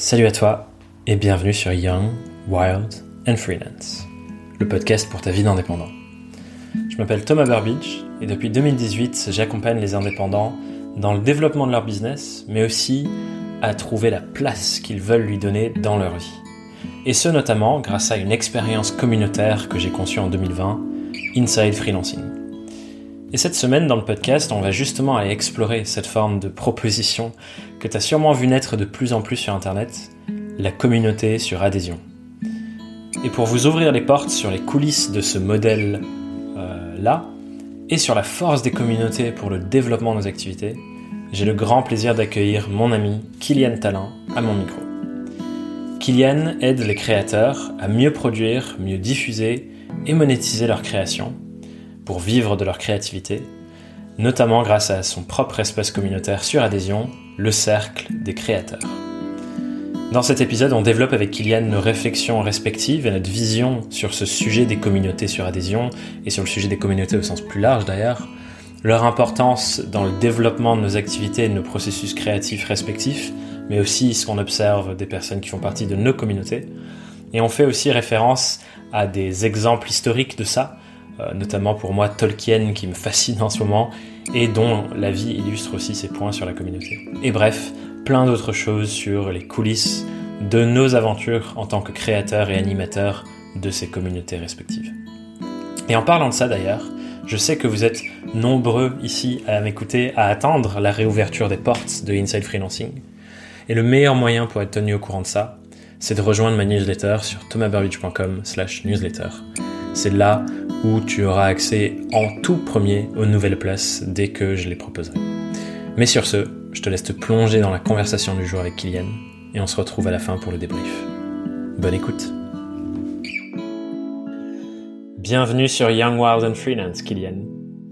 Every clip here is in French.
Salut à toi et bienvenue sur Young, Wild and Freelance, le podcast pour ta vie d'indépendant. Je m'appelle Thomas Burbidge et depuis 2018, j'accompagne les indépendants dans le développement de leur business, mais aussi à trouver la place qu'ils veulent lui donner dans leur vie. Et ce notamment grâce à une expérience communautaire que j'ai conçue en 2020, Inside Freelancing. Et cette semaine, dans le podcast, on va justement aller explorer cette forme de proposition que tu as sûrement vu naître de plus en plus sur Internet, la communauté sur adhésion. Et pour vous ouvrir les portes sur les coulisses de ce modèle-là, et sur la force des communautés pour le développement de nos activités, j'ai le grand plaisir d'accueillir mon ami Kylian Talin à mon micro. Kylian aide les créateurs à mieux produire, mieux diffuser et monétiser leurs créations pour vivre de leur créativité, notamment grâce à son propre espace communautaire sur adhésion, le Cercle des créateurs. Dans cet épisode, on développe avec Kylian nos réflexions respectives et notre vision sur ce sujet des communautés sur adhésion et sur le sujet des communautés au sens plus large d'ailleurs, leur importance dans le développement de nos activités et de nos processus créatifs respectifs, mais aussi ce qu'on observe des personnes qui font partie de nos communautés. Et on fait aussi référence à des exemples historiques de ça, notamment pour moi Tolkien qui me fascine en ce moment et dont la vie illustre aussi ses points sur la communauté. Et bref, plein d'autres choses sur les coulisses de nos aventures en tant que créateurs et animateurs de ces communautés respectives. Et en parlant de ça d'ailleurs, je sais que vous êtes nombreux ici à m'écouter, à attendre la réouverture des portes de Inside Freelancing. Et le meilleur moyen pour être tenu au courant de ça, c'est de rejoindre ma newsletter sur thomasburbidge.com slash newsletter. C'est là où tu auras accès en tout premier aux nouvelles places dès que je les proposerai. Mais sur ce, je te laisse te plonger dans la conversation du jour avec Kylian et on se retrouve à la fin pour le débrief. Bonne écoute. Bienvenue sur Young Wild and Freelance, Kylian.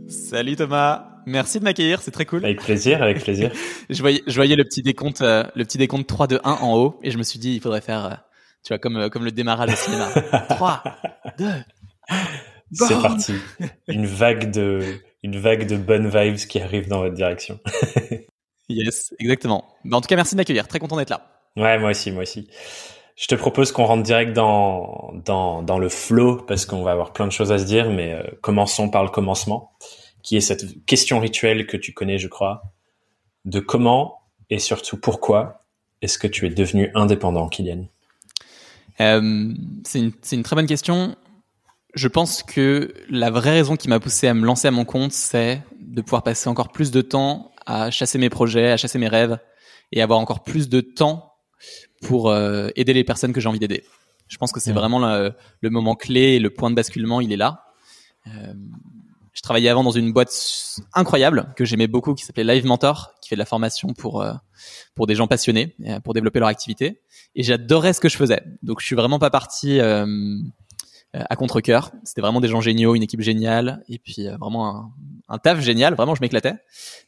Salut Thomas, merci de m'accueillir, c'est très cool. Avec plaisir, avec plaisir. je voyais, je voyais le petit décompte, euh, le petit décompte 3 2 1 en haut et je me suis dit il faudrait faire, euh, tu vois, comme euh, comme le démarrage au cinéma. 3 2 c'est parti. Une vague de, une vague de bonnes vibes qui arrive dans votre direction. yes, exactement. Bah, en tout cas, merci de m'accueillir. Très content d'être là. Ouais, moi aussi, moi aussi. Je te propose qu'on rentre direct dans, dans, dans le flow parce qu'on va avoir plein de choses à se dire, mais euh, commençons par le commencement, qui est cette question rituelle que tu connais, je crois, de comment et surtout pourquoi est-ce que tu es devenu indépendant, Kylian? Euh, C'est une, une très bonne question je pense que la vraie raison qui m'a poussé à me lancer à mon compte, c'est de pouvoir passer encore plus de temps à chasser mes projets, à chasser mes rêves et avoir encore plus de temps pour euh, aider les personnes que j'ai envie d'aider. Je pense que c'est vraiment le, moment clé et le point de basculement, il est là. Euh, je travaillais avant dans une boîte incroyable que j'aimais beaucoup qui s'appelait Live Mentor, qui fait de la formation pour euh, pour des gens passionnés, pour développer leur activité. Et j'adorais ce que je faisais. Donc je suis vraiment pas parti à contre cœur C'était vraiment des gens géniaux, une équipe géniale, et puis euh, vraiment un, un, taf génial. Vraiment, je m'éclatais.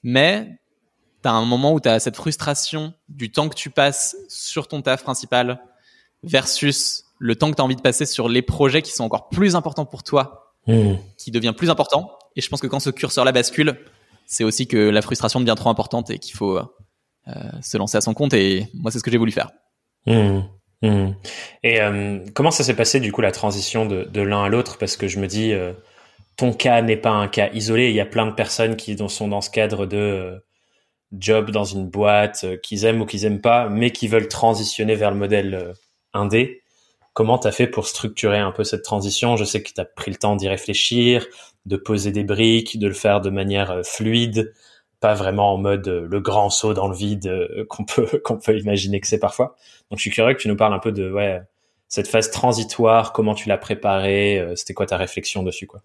Mais t'as un moment où t'as cette frustration du temps que tu passes sur ton taf principal versus le temps que tu as envie de passer sur les projets qui sont encore plus importants pour toi, mmh. qui devient plus important. Et je pense que quand ce curseur-là bascule, c'est aussi que la frustration devient trop importante et qu'il faut euh, se lancer à son compte. Et moi, c'est ce que j'ai voulu faire. Mmh. Mmh. Et euh, comment ça s'est passé du coup la transition de, de l'un à l'autre? Parce que je me dis, euh, ton cas n'est pas un cas isolé. Il y a plein de personnes qui sont dans ce cadre de euh, job dans une boîte qu'ils aiment ou qu'ils aiment pas, mais qui veulent transitionner vers le modèle indé. Comment t'as fait pour structurer un peu cette transition? Je sais que t'as pris le temps d'y réfléchir, de poser des briques, de le faire de manière fluide pas vraiment en mode euh, le grand saut dans le vide euh, qu'on peut qu'on peut imaginer que c'est parfois. Donc je suis curieux que tu nous parles un peu de ouais cette phase transitoire, comment tu l'as préparée, euh, c'était quoi ta réflexion dessus quoi?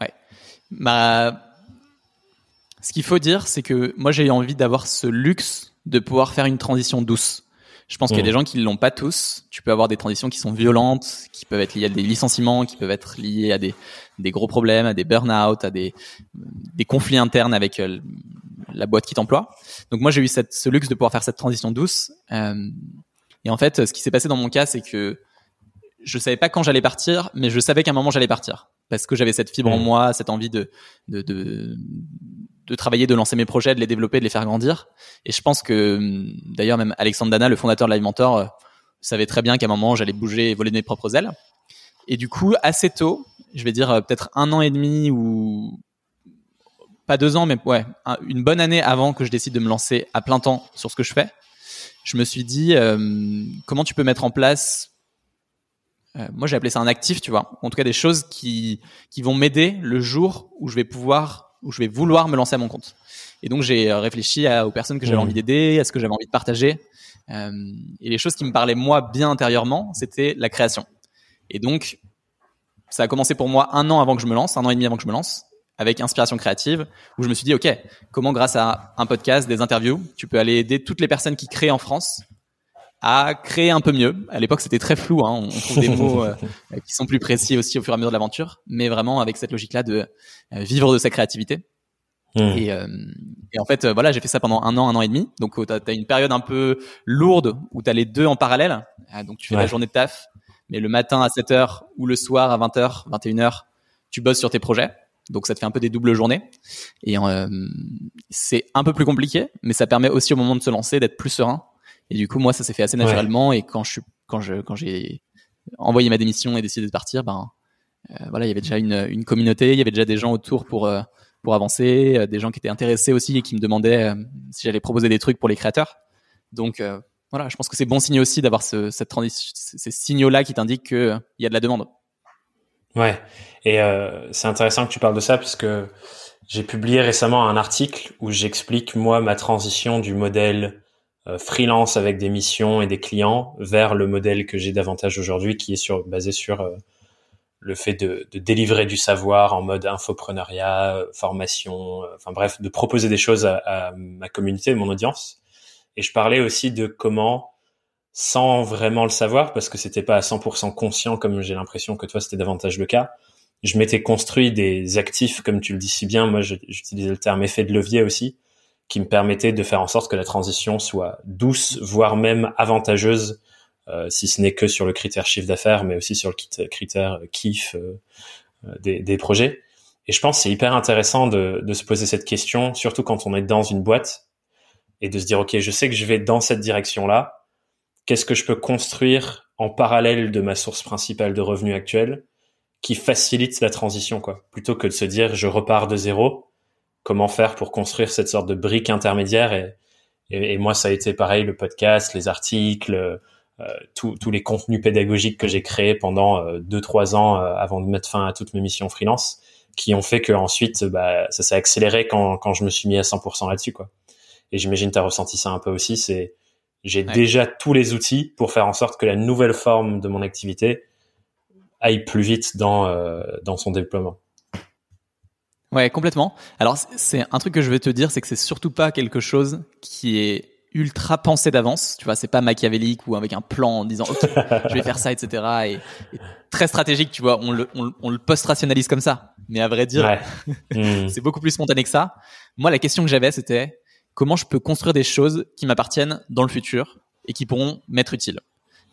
Ouais. Bah ce qu'il faut dire c'est que moi j'ai envie d'avoir ce luxe de pouvoir faire une transition douce. Je pense qu'il y a mmh. des gens qui l'ont pas tous. Tu peux avoir des transitions qui sont violentes, qui peuvent être liées à des licenciements, qui peuvent être liées à des, des gros problèmes, à des burn-out, à des, des conflits internes avec euh, la boîte qui t'emploie. Donc moi j'ai eu cette, ce luxe de pouvoir faire cette transition douce. Euh, et en fait, ce qui s'est passé dans mon cas, c'est que je savais pas quand j'allais partir, mais je savais qu'à un moment j'allais partir parce que j'avais cette fibre en mmh. moi, cette envie de, de, de de travailler, de lancer mes projets, de les développer, de les faire grandir. Et je pense que, d'ailleurs, même Alexandre Dana, le fondateur de Live Mentor, euh, savait très bien qu'à un moment, j'allais bouger et voler de mes propres ailes. Et du coup, assez tôt, je vais dire euh, peut-être un an et demi ou pas deux ans, mais ouais, une bonne année avant que je décide de me lancer à plein temps sur ce que je fais, je me suis dit euh, comment tu peux mettre en place euh, moi j'ai appelé ça un actif, tu vois. En tout cas des choses qui qui vont m'aider le jour où je vais pouvoir où je vais vouloir me lancer à mon compte. Et donc j'ai euh, réfléchi aux personnes que j'avais mmh. envie d'aider, à ce que j'avais envie de partager. Euh, et les choses qui me parlaient moi bien intérieurement, c'était la création. Et donc ça a commencé pour moi un an avant que je me lance, un an et demi avant que je me lance, avec Inspiration Créative, où je me suis dit, OK, comment grâce à un podcast, des interviews, tu peux aller aider toutes les personnes qui créent en France à créer un peu mieux. À l'époque, c'était très flou. Hein. On trouve des mots euh, qui sont plus précis aussi au fur et à mesure de l'aventure, mais vraiment avec cette logique-là de euh, vivre de sa créativité. Hmm. Et, euh, et, en fait, voilà, j'ai fait ça pendant un an, un an et demi. Donc, tu as, une période un peu lourde où tu as les deux en parallèle. donc, tu fais la journée de taf, mais le matin à 7 h ou le soir à 20 h 21 h tu bosses sur tes projets. Donc, ça te fait un peu des doubles journées. Et c'est un peu plus compliqué, mais ça permet aussi au moment de se lancer d'être plus serein et du coup, moi, ça s'est fait assez naturellement. Et quand je suis, quand je, quand j'ai envoyé ma démission et décidé de partir, ben, euh, voilà, il y avait déjà une, une communauté, il y avait déjà des gens autour pour, euh, pour avancer, euh, des gens qui étaient intéressés aussi et qui me demandaient si j'allais proposer des trucs pour les créateurs. Donc, voilà, je pense que c'est bon signe aussi d'avoir ce, cette ces signaux-là qui t'indiquent qu'il y a de la demande. Ouais, et c'est intéressant que tu parles de ça puisque j'ai publié récemment un article où j'explique moi ma transition du modèle euh, freelance avec des missions et des clients vers le modèle que j'ai davantage aujourd'hui qui est sur, basé sur euh, le fait de, de, délivrer du savoir en mode infopreneuriat, formation, euh, enfin bref, de proposer des choses à, à, ma communauté, mon audience. Et je parlais aussi de comment, sans vraiment le savoir, parce que c'était pas à 100% conscient comme j'ai l'impression que toi c'était davantage le cas, je m'étais construit des actifs, comme tu le dis si bien. Moi, j'utilisais le terme effet de levier aussi, qui me permettait de faire en sorte que la transition soit douce, voire même avantageuse, euh, si ce n'est que sur le critère chiffre d'affaires, mais aussi sur le critère kiff euh, euh, des, des, projets. Et je pense que c'est hyper intéressant de, de, se poser cette question, surtout quand on est dans une boîte, et de se dire, OK, je sais que je vais dans cette direction-là, qu'est-ce que je peux construire en parallèle de ma source principale de revenus actuelle qui facilite la transition, quoi, plutôt que de se dire, je repars de zéro comment faire pour construire cette sorte de brique intermédiaire? Et, et, moi, ça a été pareil, le podcast, les articles, euh, tous les contenus pédagogiques que j'ai créés pendant euh, deux trois ans euh, avant de mettre fin à toutes mes missions freelance, qui ont fait que ensuite, bah, ça s'est accéléré quand, quand je me suis mis à 100% là-dessus, quoi. Et j'imagine tu as ressenti ça un peu aussi. C'est j'ai déjà tous les outils pour faire en sorte que la nouvelle forme de mon activité aille plus vite dans euh, dans son déploiement. Ouais, complètement. Alors, c'est un truc que je vais te dire, c'est que c'est surtout pas quelque chose qui est ultra pensé d'avance. Tu vois, c'est pas machiavélique ou avec un plan en disant ok, je vais faire ça, etc. Et, très stratégique. Tu vois, on le, on, le post-rationalise comme ça. Mais à vrai dire, hmm. c'est beaucoup plus spontané que ça. Moi, la question que j'avais, c'était comment je peux construire des choses qui m'appartiennent dans le futur et qui pourront m'être utiles.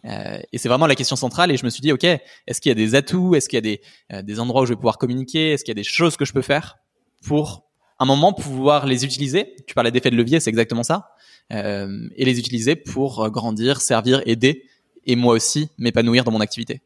Euh, et c'est vraiment la question centrale. Et je me suis dit, ok, est-ce qu'il y a des atouts, est-ce qu'il y a des, euh, des endroits où je vais pouvoir communiquer, est-ce qu'il y a des choses que je peux faire pour un moment pouvoir les utiliser? Tu parlais d'effet de levier, c'est exactement ça. Euh, et les utiliser pour grandir, servir, aider, et moi aussi m'épanouir dans mon activité.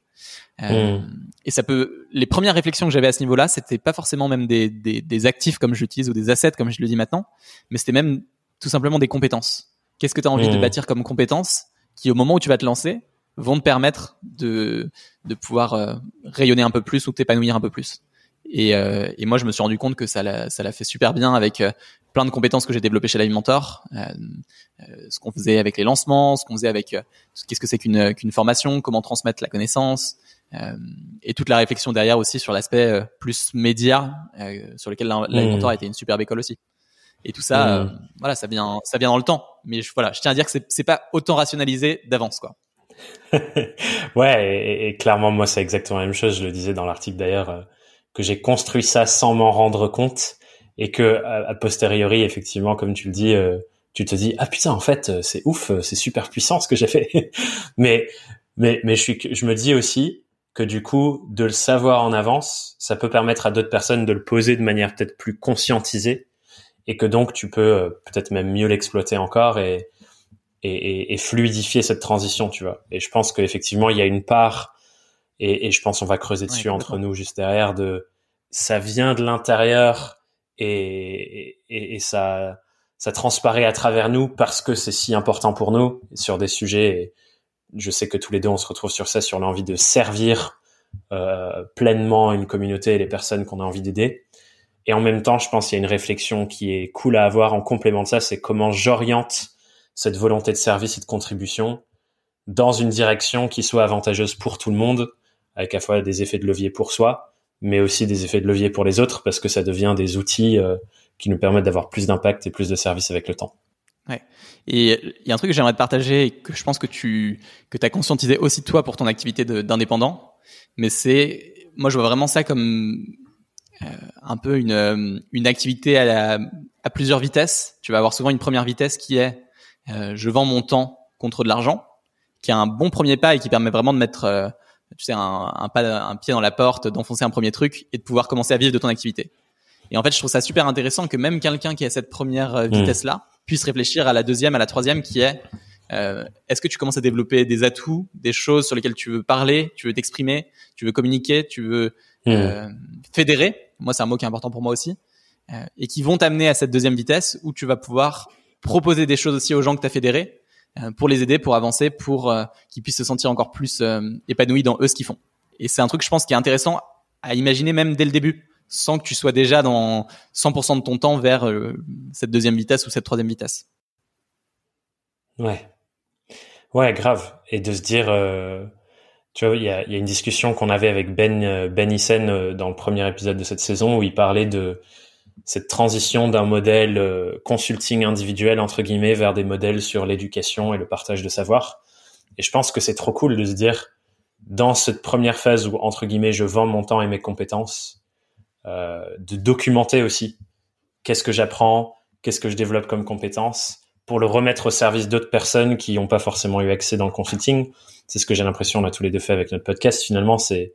Euh, mmh. Et ça peut. Les premières réflexions que j'avais à ce niveau-là, c'était pas forcément même des, des, des actifs comme je l'utilise ou des assets comme je le dis maintenant, mais c'était même tout simplement des compétences. Qu'est-ce que tu as envie de mmh. bâtir comme compétences qui, au moment où tu vas te lancer, vont te permettre de, de pouvoir euh, rayonner un peu plus ou t'épanouir un peu plus? Et, euh, et, moi, je me suis rendu compte que ça l'a, ça l'a fait super bien avec euh, plein de compétences que j'ai développées chez Live Mentor, ce qu'on faisait avec les lancements, ce qu'on faisait avec qu'est-ce que c'est qu'une, qu'une formation, comment transmettre la connaissance, et toute la réflexion derrière aussi sur l'aspect plus média, sur lequel Live Mentor a été une superbe école aussi. Et tout ça, mmh. voilà, ça vient, ça vient dans le temps. Mais je, voilà, je tiens à dire que c'est, c'est pas autant rationalisé d'avance, quoi. ouais, et, clairement, moi, c'est exactement la même chose. Je le disais dans l'article d'ailleurs, euh, que j'ai construit ça sans m'en rendre compte et que a, posteriori, effectivement, comme tu le dis, euh, tu te dis ah putain, en fait, euh, c'est ouf, c'est super puissant ce que j'ai fait. mais mais mais je suis, je me dis aussi que du coup, de le savoir en avance, ça peut permettre à d'autres personnes de le poser de manière peut-être plus conscientisée et que donc tu peux euh, peut-être même mieux l'exploiter encore et, et, et, fluidifier cette transition, tu vois. Et je pense qu'effectivement, il y a une part, et, et, je pense on va creuser dessus entre nous juste derrière, de ça vient de l'intérieur et, et, ça, ça transparaît à travers nous parce que c'est si important pour nous sur des sujets. Et je sais que tous les deux, on se retrouve sur ça, sur l'envie de servir euh, pleinement une communauté et les personnes qu'on a envie d'aider. Et en même temps, je pense qu'il y a une réflexion qui est cool à avoir en complément de ça, c'est comment j'oriente cette volonté de service et de contribution dans une direction qui soit avantageuse pour tout le monde, avec à la fois des effets de levier pour soi, mais aussi des effets de levier pour les autres, parce que ça devient des outils euh, qui nous permettent d'avoir plus d'impact et plus de service avec le temps. Ouais. Et il y a un truc que j'aimerais te partager et que je pense que tu que as conscientisé aussi toi pour ton activité d'indépendant, mais c'est moi je vois vraiment ça comme euh, un peu une, euh, une activité à, à plusieurs vitesses. Tu vas avoir souvent une première vitesse qui est euh, je vends mon temps contre de l'argent, qui est un bon premier pas et qui permet vraiment de mettre tu sais un, un, pas, un pied dans la porte, d'enfoncer un premier truc et de pouvoir commencer à vivre de ton activité. Et en fait, je trouve ça super intéressant que même quelqu'un qui a cette première mmh. vitesse là puisse réfléchir à la deuxième, à la troisième, qui est euh, est-ce que tu commences à développer des atouts, des choses sur lesquelles tu veux parler, tu veux t'exprimer, tu veux communiquer, tu veux mmh. euh, fédérer? Moi c'est un mot qui est important pour moi aussi, euh, et qui vont t'amener à cette deuxième vitesse où tu vas pouvoir proposer des choses aussi aux gens que tu as fédérés euh, pour les aider, pour avancer, pour euh, qu'ils puissent se sentir encore plus épanouis dans eux ce qu'ils font. Et c'est un truc je pense qui est intéressant à imaginer même dès le début, sans que tu sois déjà dans 100% de ton temps vers cette deuxième vitesse ou cette troisième vitesse. Ouais. Ouais, grave. Et de se dire, tu vois, il y a, une discussion qu'on avait avec Ben euh, Ben Issen euh, dans le premier épisode de cette saison où il parlait de cette transition d'un modèle euh, consulting individuel entre guillemets vers des modèles sur l'éducation et le partage de savoir. Et je pense que c'est trop cool de se dire dans cette première phase où entre guillemets je vends mon temps et mes compétences, euh, de documenter aussi qu'est-ce que j'apprends, qu'est-ce que je développe comme compétences pour le remettre au service d'autres personnes qui n'ont pas forcément eu accès dans le consulting c'est ce que j'ai l'impression on a tous les deux fait avec notre podcast. Finalement, c'est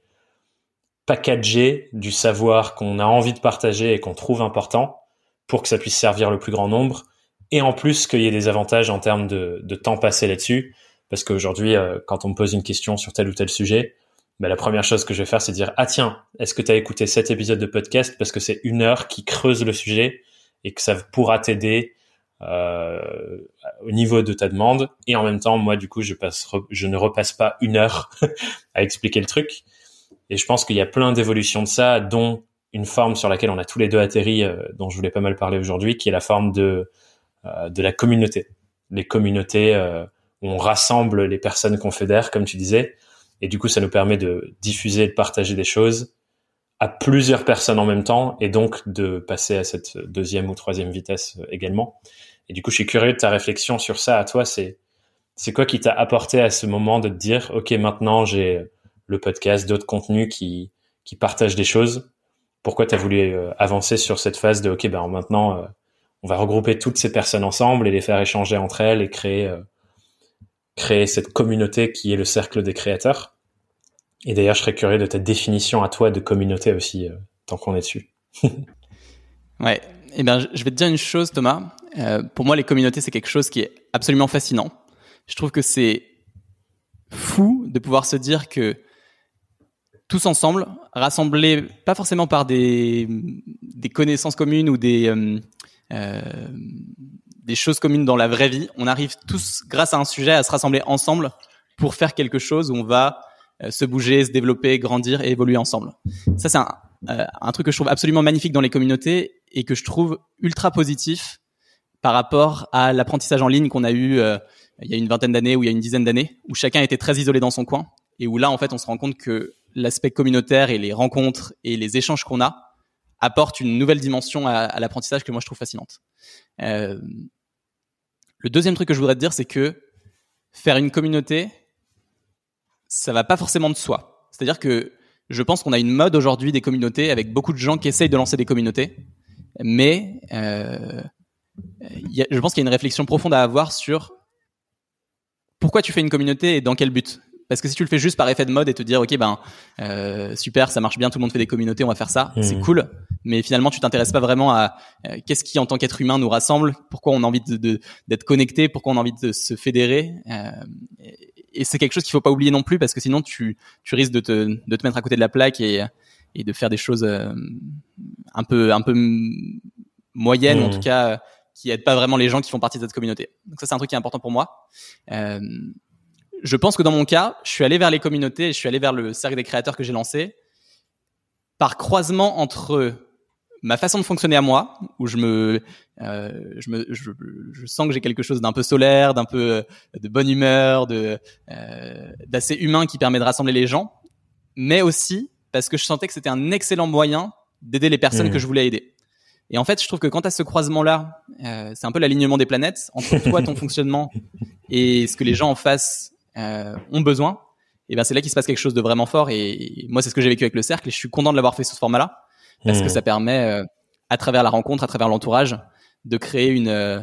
packager du savoir qu'on a envie de partager et qu'on trouve important pour que ça puisse servir le plus grand nombre. Et en plus, qu'il y ait des avantages en termes de, temps passé là-dessus. Parce qu'aujourd'hui, euh, quand on me pose une question sur tel ou tel sujet, bah, la première chose que je vais faire, c'est dire, ah tiens, est-ce que tu as écouté cet épisode de podcast? Parce que c'est une heure qui creuse le sujet et que ça pourra t'aider euh, au niveau de ta demande et en même temps moi du coup je ne repasse pas une heure à expliquer le truc et je pense qu'il y a plein d'évolutions de ça dont une forme sur laquelle on a tous les deux atterri euh, dont je voulais pas mal parler aujourd'hui qui est la forme de euh, de la communauté les communautés où on rassemble les personnes qu'on fédère comme tu disais et du coup ça nous permet de diffuser de partager des choses à plusieurs personnes en même temps et donc de passer à cette deuxième ou troisième vitesse également. Et du coup, je suis curieux de ta réflexion sur ça. À toi, c'est c'est quoi qui t'a apporté à ce moment de te dire, ok, maintenant j'ai le podcast, d'autres contenus qui partagent des choses. Pourquoi tu as voulu euh, avancer sur cette phase de, ok, ben maintenant euh, on va regrouper toutes ces personnes ensemble et les faire échanger entre elles et créer euh, créer cette communauté qui est le cercle des créateurs. Et d'ailleurs, je serais curieux de ta définition à toi de communauté aussi, tant qu'on est dessus. ouais, eh bien, je vais te dire une chose, Thomas. Pour moi, les communautés, c'est quelque chose qui est absolument fascinant. Je trouve que c'est fou de pouvoir se dire que tous ensemble, rassemblés pas forcément par des, des connaissances communes ou des, euh, euh, des choses communes dans la vraie vie, on arrive tous, grâce à un sujet, à se rassembler ensemble pour faire quelque chose où on va euh, se bouger, se développer, grandir et évoluer ensemble. Ça, c'est un, euh, un truc que je trouve absolument magnifique dans les communautés et que je trouve ultra positif par rapport à l'apprentissage en ligne qu'on a eu il y a une vingtaine d'années ou il y a une dizaine d'années, où chacun était très isolé dans son coin et où là, en fait, on se rend compte que l'aspect communautaire et les rencontres et les échanges qu'on a apportent une nouvelle dimension à, l'apprentissage que moi je trouve fascinante. Euh, le deuxième truc que je voudrais te dire, c'est que faire une communauté, ça va pas forcément de soi. C'est-à-dire que je pense qu'on a une mode aujourd'hui des communautés avec beaucoup de gens qui essayent de lancer des communautés, mais euh, je pense qu'il y a une réflexion profonde à avoir sur pourquoi tu fais une communauté et dans quel but. Parce que si tu le fais juste par effet de mode et te dire, ok, ben euh, super, ça marche bien, tout le monde fait des communautés, on va faire ça, c'est mmh. cool. Mais finalement, tu t'intéresses pas vraiment à euh, qu'est-ce qui, en tant qu'être humain, nous rassemble, pourquoi on a envie de, d'être connecté, pourquoi on a envie de se fédérer. Euh, et c'est quelque chose qu'il faut pas oublier non plus, parce que sinon, tu, tu risques de te, de te mettre à côté de la plaque et, et de faire des choses euh, un peu, un peu moyennes, en mmh. tout cas qui aident pas vraiment les gens qui font partie de cette communauté. Donc ça, c'est un truc qui est important pour moi. Euh, je pense que dans mon cas, je suis allé vers les communautés et je suis allé vers le cercle des créateurs que j'ai lancé par croisement entre ma façon de fonctionner à moi, où je me, euh, je, me je, je, sens que j'ai quelque chose d'un peu solaire, d'un peu de bonne humeur, de euh, d'assez humain qui permet de rassembler les gens, mais aussi parce que je sentais que c'était un excellent moyen d'aider les personnes mmh. que je voulais aider. Et en fait, je trouve que quand à ce croisement-là, euh, c'est un peu l'alignement des planètes entre toi, ton fonctionnement et ce que les gens en face euh, ont besoin, et ben c'est là qu'il se passe quelque chose de vraiment fort. Et, moi, c'est ce que j'ai vécu avec le cercle, et je suis content de l'avoir fait sous ce format-là, parce que mmh. ça permet, euh, à travers la rencontre, à travers l'entourage, de créer une, euh,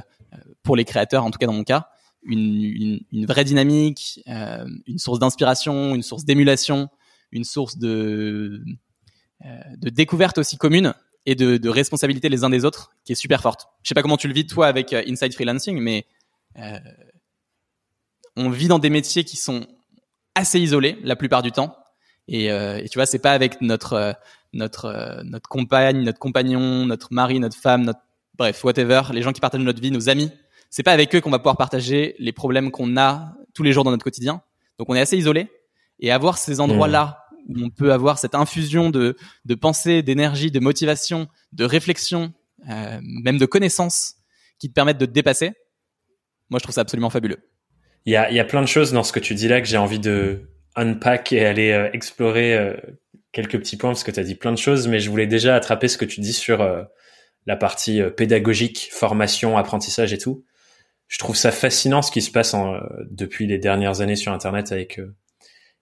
pour les créateurs, en tout cas dans mon cas, une, une, une vraie dynamique, euh, une source d'inspiration, une source d'émulation, une source de, de découverte aussi commune et de, de, responsabilité les uns des autres qui est super forte. Je sais pas comment tu le vis toi avec Inside Freelancing, mais euh, on vit dans des métiers qui sont assez isolés la plupart du temps. Et, euh, tu vois, c'est pas avec notre euh, notre euh, notre compagne, notre compagnon, notre mari, notre femme, notre bref, whatever, les gens qui partagent notre vie, nos amis. C'est pas avec eux qu'on va pouvoir partager les problèmes qu'on a tous les jours dans notre quotidien. Donc on est assez isolé. Et avoir ces endroits-là où on peut avoir cette infusion de de pensée, d'énergie, de motivation, de réflexion, même de connaissances qui te permettent de te dépasser. Moi, je trouve ça absolument fabuleux. Il y a, y a plein de choses dans ce que tu dis là que j'ai envie de unpack et aller euh, explorer euh, quelques petits points parce que tu as dit plein de choses, mais je voulais déjà attraper ce que tu dis sur euh, la partie pédagogique, formation, apprentissage et tout. Je trouve ça fascinant ce qui se passe en, depuis les dernières années sur Internet avec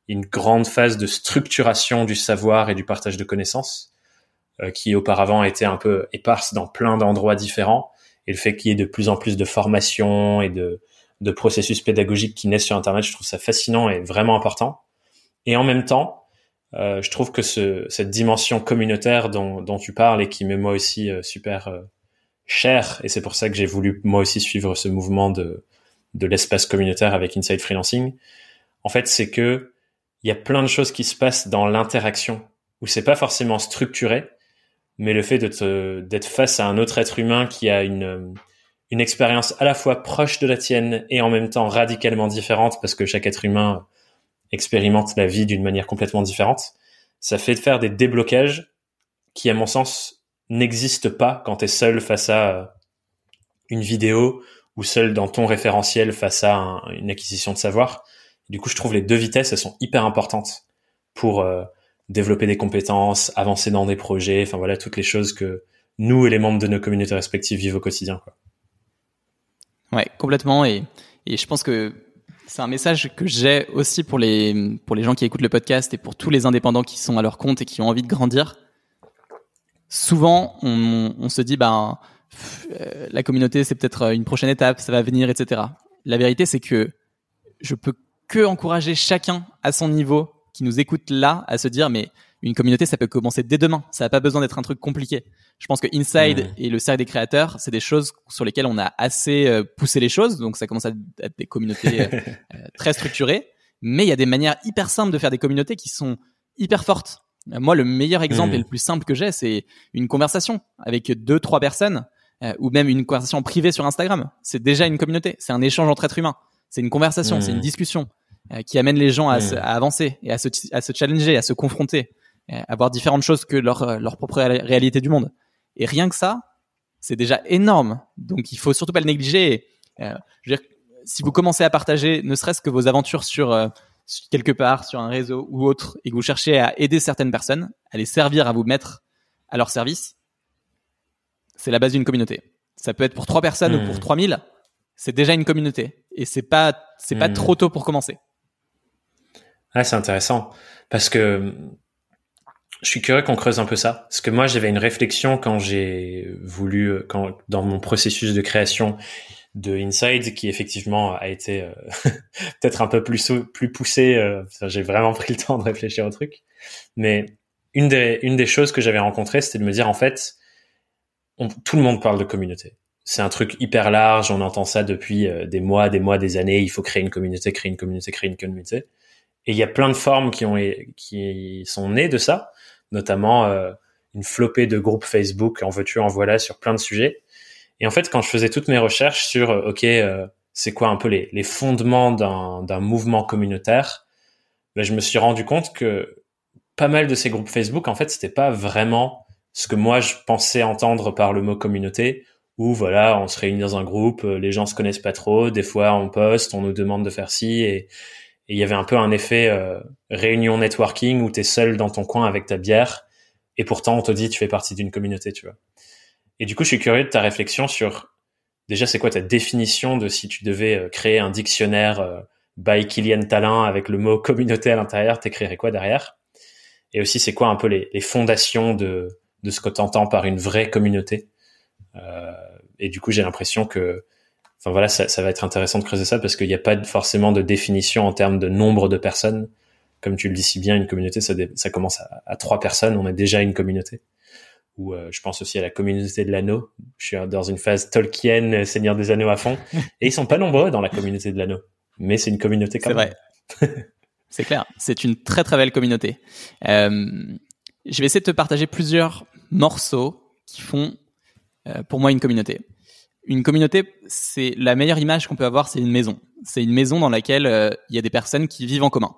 une grande phase de structuration du savoir et du partage de connaissances qui auparavant était un peu éparse dans plein d'endroits différents et le fait qu'il y ait de plus en plus de formation et de de processus pédagogiques qui naissent sur Internet. Je trouve ça fascinant et vraiment important. Et en même temps, euh, je trouve que ce, cette dimension communautaire dont, dont, tu parles et qui m'est moi aussi euh, super euh, cher, et c'est pour ça que j'ai voulu moi aussi suivre ce mouvement de, de l'espace communautaire avec Inside Freelancing, en fait, c'est que il y a plein de choses qui se passent dans l'interaction où c'est pas forcément structuré, mais le fait d'être face à un autre être humain qui a une une expérience à la fois proche de la tienne et en même temps radicalement différente parce que chaque être humain expérimente la vie d'une manière complètement différente, ça fait faire des déblocages qui, à mon sens, n'existent pas quand tu es seul face à une vidéo ou seul dans ton référentiel face à une acquisition de savoir. Du coup, je trouve les deux vitesses, elles sont hyper importantes pour euh, développer des compétences, avancer dans des projets, enfin voilà, toutes les choses que nous et les membres de nos communautés respectives vivent au quotidien. Quoi. Ouais, complètement. Et, et je pense que c'est un message que j'ai aussi pour les, pour les gens qui écoutent le podcast et pour tous les indépendants qui sont à leur compte et qui ont envie de grandir. Souvent, on, on se dit, ben, euh, la communauté, c'est peut-être une prochaine étape, ça va venir, etc. La vérité, c'est que je peux que encourager chacun à son niveau qui nous écoute là à se dire, mais une communauté, ça peut commencer dès demain. Ça n'a pas besoin d'être un truc compliqué. Je pense que Inside et le cercle des créateurs, c'est des choses sur lesquelles on a assez euh, poussé les choses. Donc ça commence à être des communautés euh, euh, très structurées. Mais il y a des manières hyper simples de faire des communautés qui sont hyper fortes. Moi, le meilleur exemple et le plus simple que j'ai, c'est une conversation avec deux, trois personnes, ou même une conversation privée sur Instagram. C'est déjà une communauté. C'est un échange entre êtres humains. C'est une conversation, c'est une discussion qui amène les gens à, à, avancer et à se, à se challenger, à se confronter. Euh, avoir différentes choses que leur, euh, leur propre réalité du monde. Et rien que ça, c'est déjà énorme. Donc il faut surtout pas le négliger. Euh, je veux dire, si vous commencez à partager, ne serait-ce que vos aventures sur euh, quelque part, sur un réseau ou autre, et que vous cherchez à aider certaines personnes, à les servir, à vous mettre à leur service, c'est la base d'une communauté. Ça peut être pour trois personnes ou pour hmm. trois mille, c'est déjà une communauté. Et c'est pas, c'est pas hmm. trop tôt pour commencer. Ah, c'est intéressant parce que je suis curieux qu'on creuse un peu ça, parce que moi j'avais une réflexion quand j'ai voulu, quand dans mon processus de création, de Inside qui effectivement a été euh, peut-être un peu plus plus poussé. Euh, j'ai vraiment pris le temps de réfléchir au truc, mais une des une des choses que j'avais rencontrées, c'était de me dire en fait, tout le monde parle de communauté. C'est un truc hyper large, on entend ça depuis euh, des mois, des mois, des années. Il faut créer une communauté, créer une communauté, créer une communauté. Et il y a plein de formes qui ont qui sont nées de ça, notamment une flopée de groupes Facebook, en veux-tu, en voilà, sur plein de sujets. Et en fait, quand je faisais toutes mes recherches sur, euh, ok, euh, c'est quoi un peu les, les fondements d'un mouvement communautaire, ben, je me suis rendu compte que pas mal de ces groupes Facebook, en fait, c'était pas vraiment ce que moi je pensais entendre par le mot communauté, où voilà, on se réunit dans un groupe, euh, les gens se connaissent pas trop, des fois on poste, on nous demande de faire ci, et il y avait un peu un effet réunion networking où tu es seul dans ton coin avec ta bière, et pourtant on te dit tu fais partie d'une communauté, tu vois. Et du coup, je suis curieux de ta réflexion sur déjà c'est quoi ta définition de si tu devais euh, créer un dictionnaire euh, by Kylian Talin avec le mot communauté à l'intérieur, t'écrirais quoi derrière? Et aussi c'est quoi un peu les, les fondations de, de ce que tu entends par une vraie communauté? Euh, Et du coup, j'ai l'impression que enfin voilà, ça, ça, va être intéressant de creuser ça parce qu'il n'y a pas forcément de définition en termes de nombre de personnes. Comme tu le dis si bien, une communauté, ça, ça commence à, à trois personnes, on est déjà une communauté ou euh, je pense aussi à la communauté de l'anneau. Je suis dans une phase Tolkien, euh, Seigneur des Anneaux à fond. Et ils sont pas nombreux dans la communauté de l'anneau. Mais c'est une communauté quand même. C'est vrai. c'est clair. C'est une très très belle communauté. Euh, je vais essayer de te partager plusieurs morceaux qui font euh, pour moi une communauté. Une communauté, c'est la meilleure image qu'on peut avoir, c'est une maison. C'est une maison dans laquelle il y a des personnes qui vivent en commun.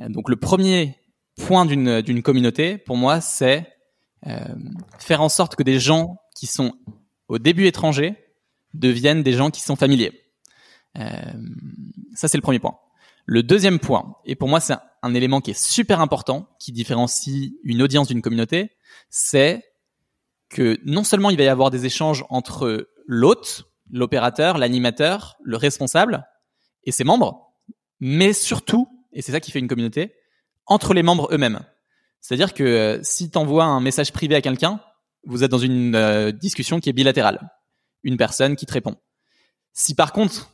donc le premier point d'une d'une communauté, pour moi, c'est euh, faire en sorte que des gens qui sont au début étrangers deviennent des gens qui sont familiers. Euh, ça, c'est le premier point. Le deuxième point, et pour moi c'est un élément qui est super important, qui différencie une audience d'une communauté, c'est que non seulement il va y avoir des échanges entre l'hôte, l'opérateur, l'animateur, le responsable et ses membres, mais surtout, et c'est ça qui fait une communauté, entre les membres eux-mêmes. C'est-à-dire que euh, si tu envoies un message privé à quelqu'un, vous êtes dans une euh, discussion qui est bilatérale. Une personne qui te répond. Si par contre,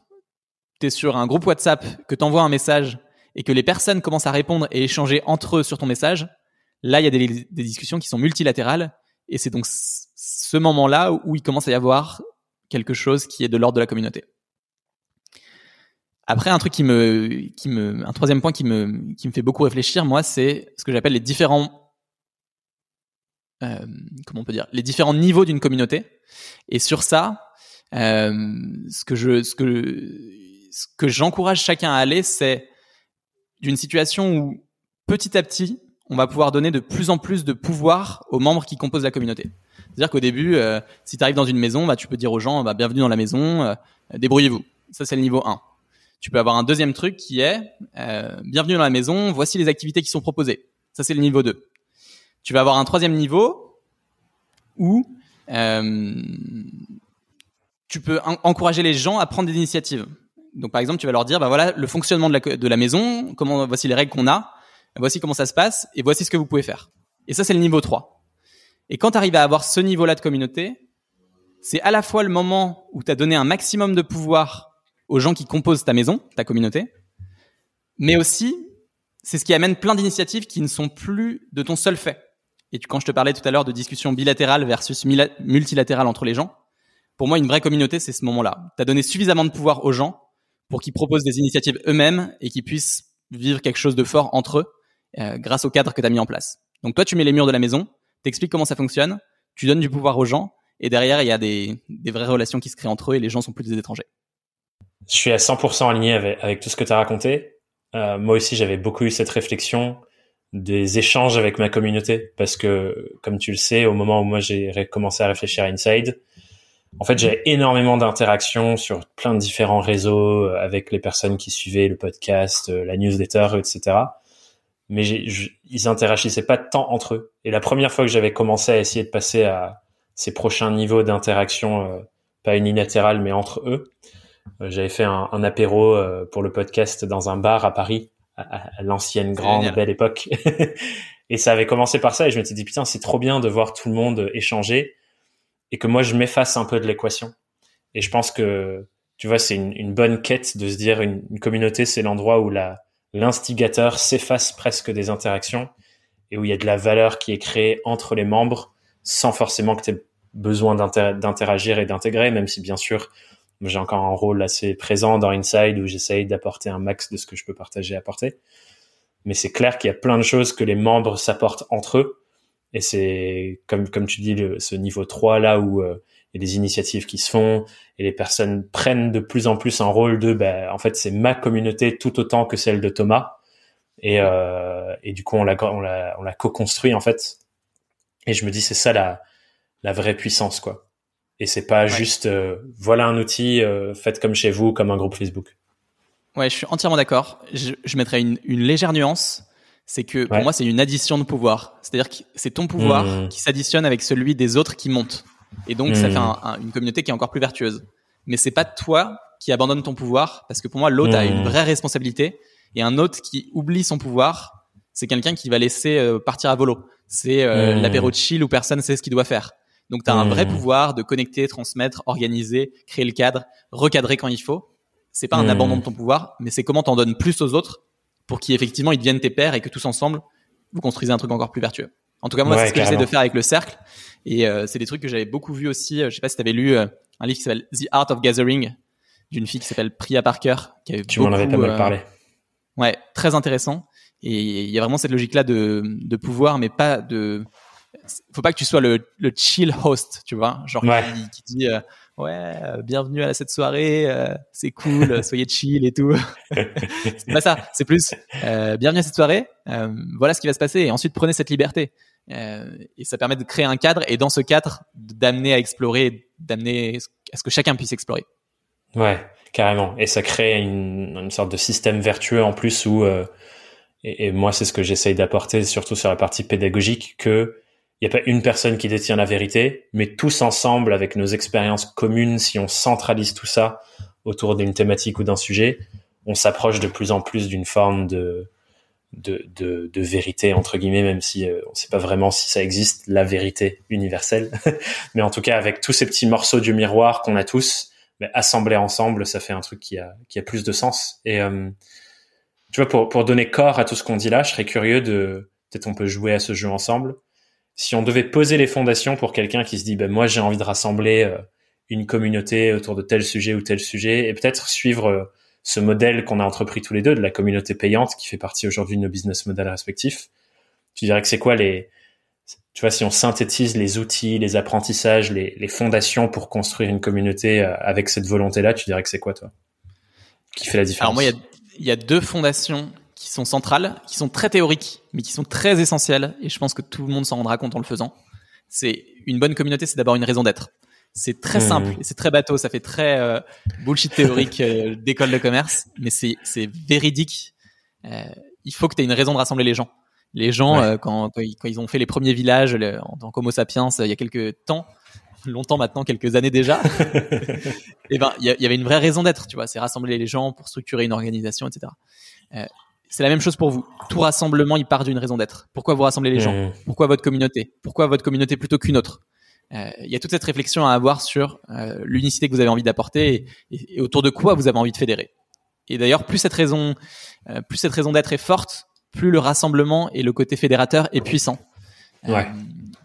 tu es sur un groupe WhatsApp, que tu envoies un message et que les personnes commencent à répondre et échanger entre eux sur ton message, là, il y a des, des discussions qui sont multilatérales. Et c'est donc ce moment-là où il commence à y avoir quelque chose qui est de l'ordre de la communauté. Après, un troisième point qui me, fait beaucoup réfléchir, moi, c'est ce que j'appelle les différents, euh, niveaux d'une communauté. Et sur ça, euh, ce que j'encourage chacun à aller, c'est d'une situation où petit à petit, on va pouvoir donner de plus en plus de pouvoir aux membres qui composent la communauté. C'est-à-dire qu'au début, euh, si tu arrives dans une maison, bah, tu peux dire aux gens, bah, bienvenue dans la maison, euh, débrouillez-vous. Ça, c'est le niveau 1 tu peux avoir un deuxième truc qui est euh, bienvenue dans la maison, voici les activités qui sont proposées. Ça c'est le niveau 2. Tu vas avoir un troisième niveau où tu peux encourager les gens à prendre des initiatives. Donc par exemple, tu vas leur dire bah voilà le fonctionnement de la, de la maison, comment voici les règles qu'on a, voici comment ça se passe et voici ce que vous pouvez faire. Et ça c'est le niveau 3. Et quand tu arrives à avoir ce niveau-là de communauté, c'est à la fois le moment où tu as donné un maximum de pouvoir aux gens qui composent ta maison, ta communauté, mais aussi c'est ce qui amène plein d'initiatives qui ne sont plus de ton seul fait. Et quand je te parlais tout à l'heure de discussion bilatérale versus multilatérale entre les gens, pour moi, une vraie communauté, c'est ce moment-là. Tu as donné suffisamment de pouvoir aux gens pour qu'ils proposent des initiatives eux-mêmes et qu'ils puissent vivre quelque chose de fort entre eux euh, grâce au cadre que tu as mis en place. Donc toi, tu mets les murs de la maison, t'expliques comment ça fonctionne, tu donnes du pouvoir aux gens et derrière, il y a des, des vraies relations qui se créent entre eux et les gens sont plus des étrangers. Je suis à 100% aligné avec, avec, tout ce que tu as raconté. Euh, moi aussi, j'avais beaucoup eu cette réflexion des échanges avec ma communauté parce que, comme tu le sais, au moment où moi j'ai commencé à réfléchir à Inside, en fait, j'ai énormément d'interactions sur plein de différents réseaux euh, avec les personnes qui suivaient le podcast, euh, la newsletter, etc. Mais ils interagissaient pas tant entre eux. Et la première fois que j'avais commencé à essayer de passer à ces prochains niveaux d'interaction, euh, pas unilatérale, mais entre eux, euh, j'avais fait un, un, apéro euh, pour le podcast dans un bar à Paris, à, l'ancienne grande belle époque. et ça avait commencé par ça et je me suis dit putain c'est trop bien de voir tout le monde échanger et que moi je m'efface un peu de l'équation. Et je pense que tu vois, c'est une, une, bonne quête de se dire une, une communauté, c'est l'endroit où la l'instigateur s'efface presque des interactions et où il y a de la valeur qui est créée entre les membres sans forcément que tu aies besoin d'interagir et d'intégrer, même si bien sûr j'ai encore un rôle assez présent dans Inside où j'essaye d'apporter un max de ce que je peux partager apporter. Mais c'est clair qu'il y a plein de choses que les membres s'apportent entre eux. Et c'est, comme, comme tu dis, ce niveau 3 là où euh, a des initiatives qui se font et les personnes prennent de plus en plus un rôle de, ben, en fait, c'est ma communauté tout autant que celle de Thomas. Et, euh, et du coup, on l'a, on l'a, on l'a co-construit en fait. Et je me dis, c'est ça la, la vraie puissance, quoi. Et c'est pas juste euh, voilà un outil, euh, faites comme chez vous, comme un groupe Facebook. Ouais, je suis entièrement d'accord. Je, je mettrais une, une légère nuance, c'est que pour moi c'est une addition de pouvoir. C'est-à-dire que c'est ton pouvoir mmh. qui s'additionne avec celui des autres qui montent. Et donc ça mmh. fait une communauté qui est encore plus vertueuse. Mais c'est pas toi qui abandonne ton pouvoir, parce que pour moi l'autre a une mmh. vraie responsabilité et un autre qui oublie son pouvoir, c'est quelqu'un qui va laisser euh, partir à volo. C'est euh, l'apéro de chill où personne sait ce qu'il doit faire. Donc tu as un vrai pouvoir de connecter, transmettre, organiser, créer le cadre, recadrer quand il faut. C'est pas un abandon de ton pouvoir, mais c'est comment t'en donnes plus aux autres pour qu'effectivement ils deviennent tes pairs et que tous ensemble vous construisez un truc encore plus vertueux. En tout cas, moi, c'est ce que j'essaie de faire avec le cercle. Et euh, c'est des trucs que j'avais beaucoup vu aussi. Euh, je sais pas si tu avais lu euh, un livre qui s'appelle The Art of Gathering d'une fille qui s'appelle Priya Parker. Qui avait tu m'en avais pas mal parlé. Ouais, très intéressant. Et il y a vraiment cette logique-là de, de pouvoir, mais pas de faut pas que tu sois le, le chill host, tu vois, genre qui, dit euh, ouais, euh, bienvenue à cette soirée, euh, c'est cool, soyez chill et tout. c'est pas ça, c'est plus bienvenue à cette soirée, voilà ce qui va se passer et ensuite prenez cette liberté. Et ça permet de créer un cadre et dans ce cadre d'amener à explorer, d'amener à ce que chacun puisse explorer. Ouais, carrément. Et ça crée une, sorte de système vertueux en plus où et, et, moi c'est ce que j'essaye d'apporter surtout sur la partie pédagogique que il n'y a pas une personne qui détient la vérité, mais tous ensemble, avec nos expériences communes, si on centralise tout ça autour d'une thématique ou d'un sujet, on s'approche de plus en plus d'une forme de, de, de, de, vérité, entre guillemets, même si euh, on ne sait pas vraiment si ça existe, la vérité universelle. mais en tout cas, avec tous ces petits morceaux du miroir qu'on a tous, mais assemblés ensemble, ça fait un truc qui a, qui a plus de sens. Et euh, tu vois, pour, pour donner corps à tout ce qu'on dit là, je serais curieux de, peut-être on peut jouer à ce jeu ensemble si on devait poser les fondations pour quelqu'un qui se dit, ben moi j'ai envie de rassembler euh, une communauté autour de tel sujet ou tel sujet, et peut-être suivre euh, ce modèle qu'on a entrepris tous les deux de la communauté payante qui fait partie aujourd'hui de nos business models respectifs, tu dirais que c'est quoi les, tu vois, si on synthétise les outils, les apprentissages, les, fondations pour construire une communauté euh, avec cette volonté-là, tu dirais que c'est quoi toi Qui fait la différence? Alors moi, il y a deux fondations qui sont centrales, qui sont très théoriques, mais qui sont très essentielles. Et je pense que tout le monde s'en rendra compte en le faisant. C'est une bonne communauté, c'est d'abord une raison d'être. C'est très simple c'est très bateau. Ça fait très euh, bullshit théorique euh, d'école de commerce, mais c'est c'est véridique. Euh, il faut que tu aies une raison de rassembler les gens. Les gens, euh, quand, quand, ils, ont fait les premiers villages en tant qu'Homo sapiens il y a quelques temps, longtemps maintenant, quelques années déjà, et eh ben il y, y, avait une vraie raison d'être. Tu vois, c'est rassembler les gens pour structurer une organisation, etc. C'est la même chose pour vous. Tout rassemblement, il part d'une raison d'être. Pourquoi vous rassemblez les gens? Pourquoi votre communauté? Pourquoi votre communauté plutôt qu'une autre? euh, Il y a toute cette réflexion à avoir sur euh, l'unicité que vous avez envie d'apporter et, autour de quoi vous avez envie de fédérer. Et d'ailleurs, plus cette raison, euh, plus cette raison d'être est forte, plus le rassemblement et le côté fédérateur est puissant. Ouais.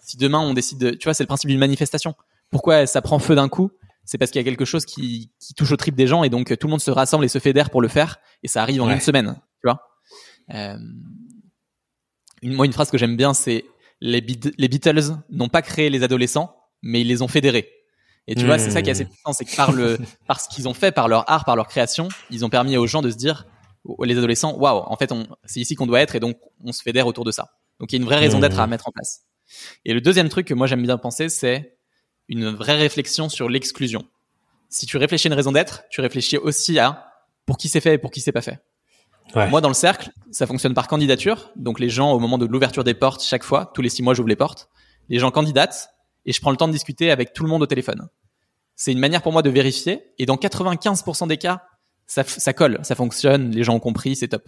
si demain on décide, de, tu vois, c'est le principe d'une manifestation. Pourquoi ça prend feu d'un coup? C'est parce qu'il y a quelque chose qui, qui touche au trip des gens et donc tout le monde se rassemble et se fédère pour le faire et ça arrive en une semaine, tu vois? Euh, une, moi, une phrase que j'aime bien, c'est les, les Beatles n'ont pas créé les adolescents, mais ils les ont fédérés. Et tu vois, c'est ça qui est assez hmm. puissant, c'est que par le, par ce qu'ils ont fait, par leur art, par leur création, ils ont permis aux gens de se dire, les adolescents, waouh, en fait, c'est ici qu'on doit être et donc on se fédère autour de ça. Donc il y a une vraie raison d'être à mettre en place. Et le deuxième truc que moi j'aime bien penser, c'est une vraie réflexion sur l'exclusion. Si tu réfléchis à une raison d'être, tu réfléchis aussi à pour qui c'est fait et pour qui c'est pas fait. Moi, dans le cercle, ça fonctionne par candidature. Donc, les gens, au moment de l'ouverture des portes, chaque fois, tous les six mois, j'ouvre les portes. Les gens candidatent et je prends le temps de discuter avec tout le monde au téléphone. C'est une manière pour moi de vérifier. Et dans 95% des cas, ça, ça colle, ça fonctionne, les gens ont compris, c'est top.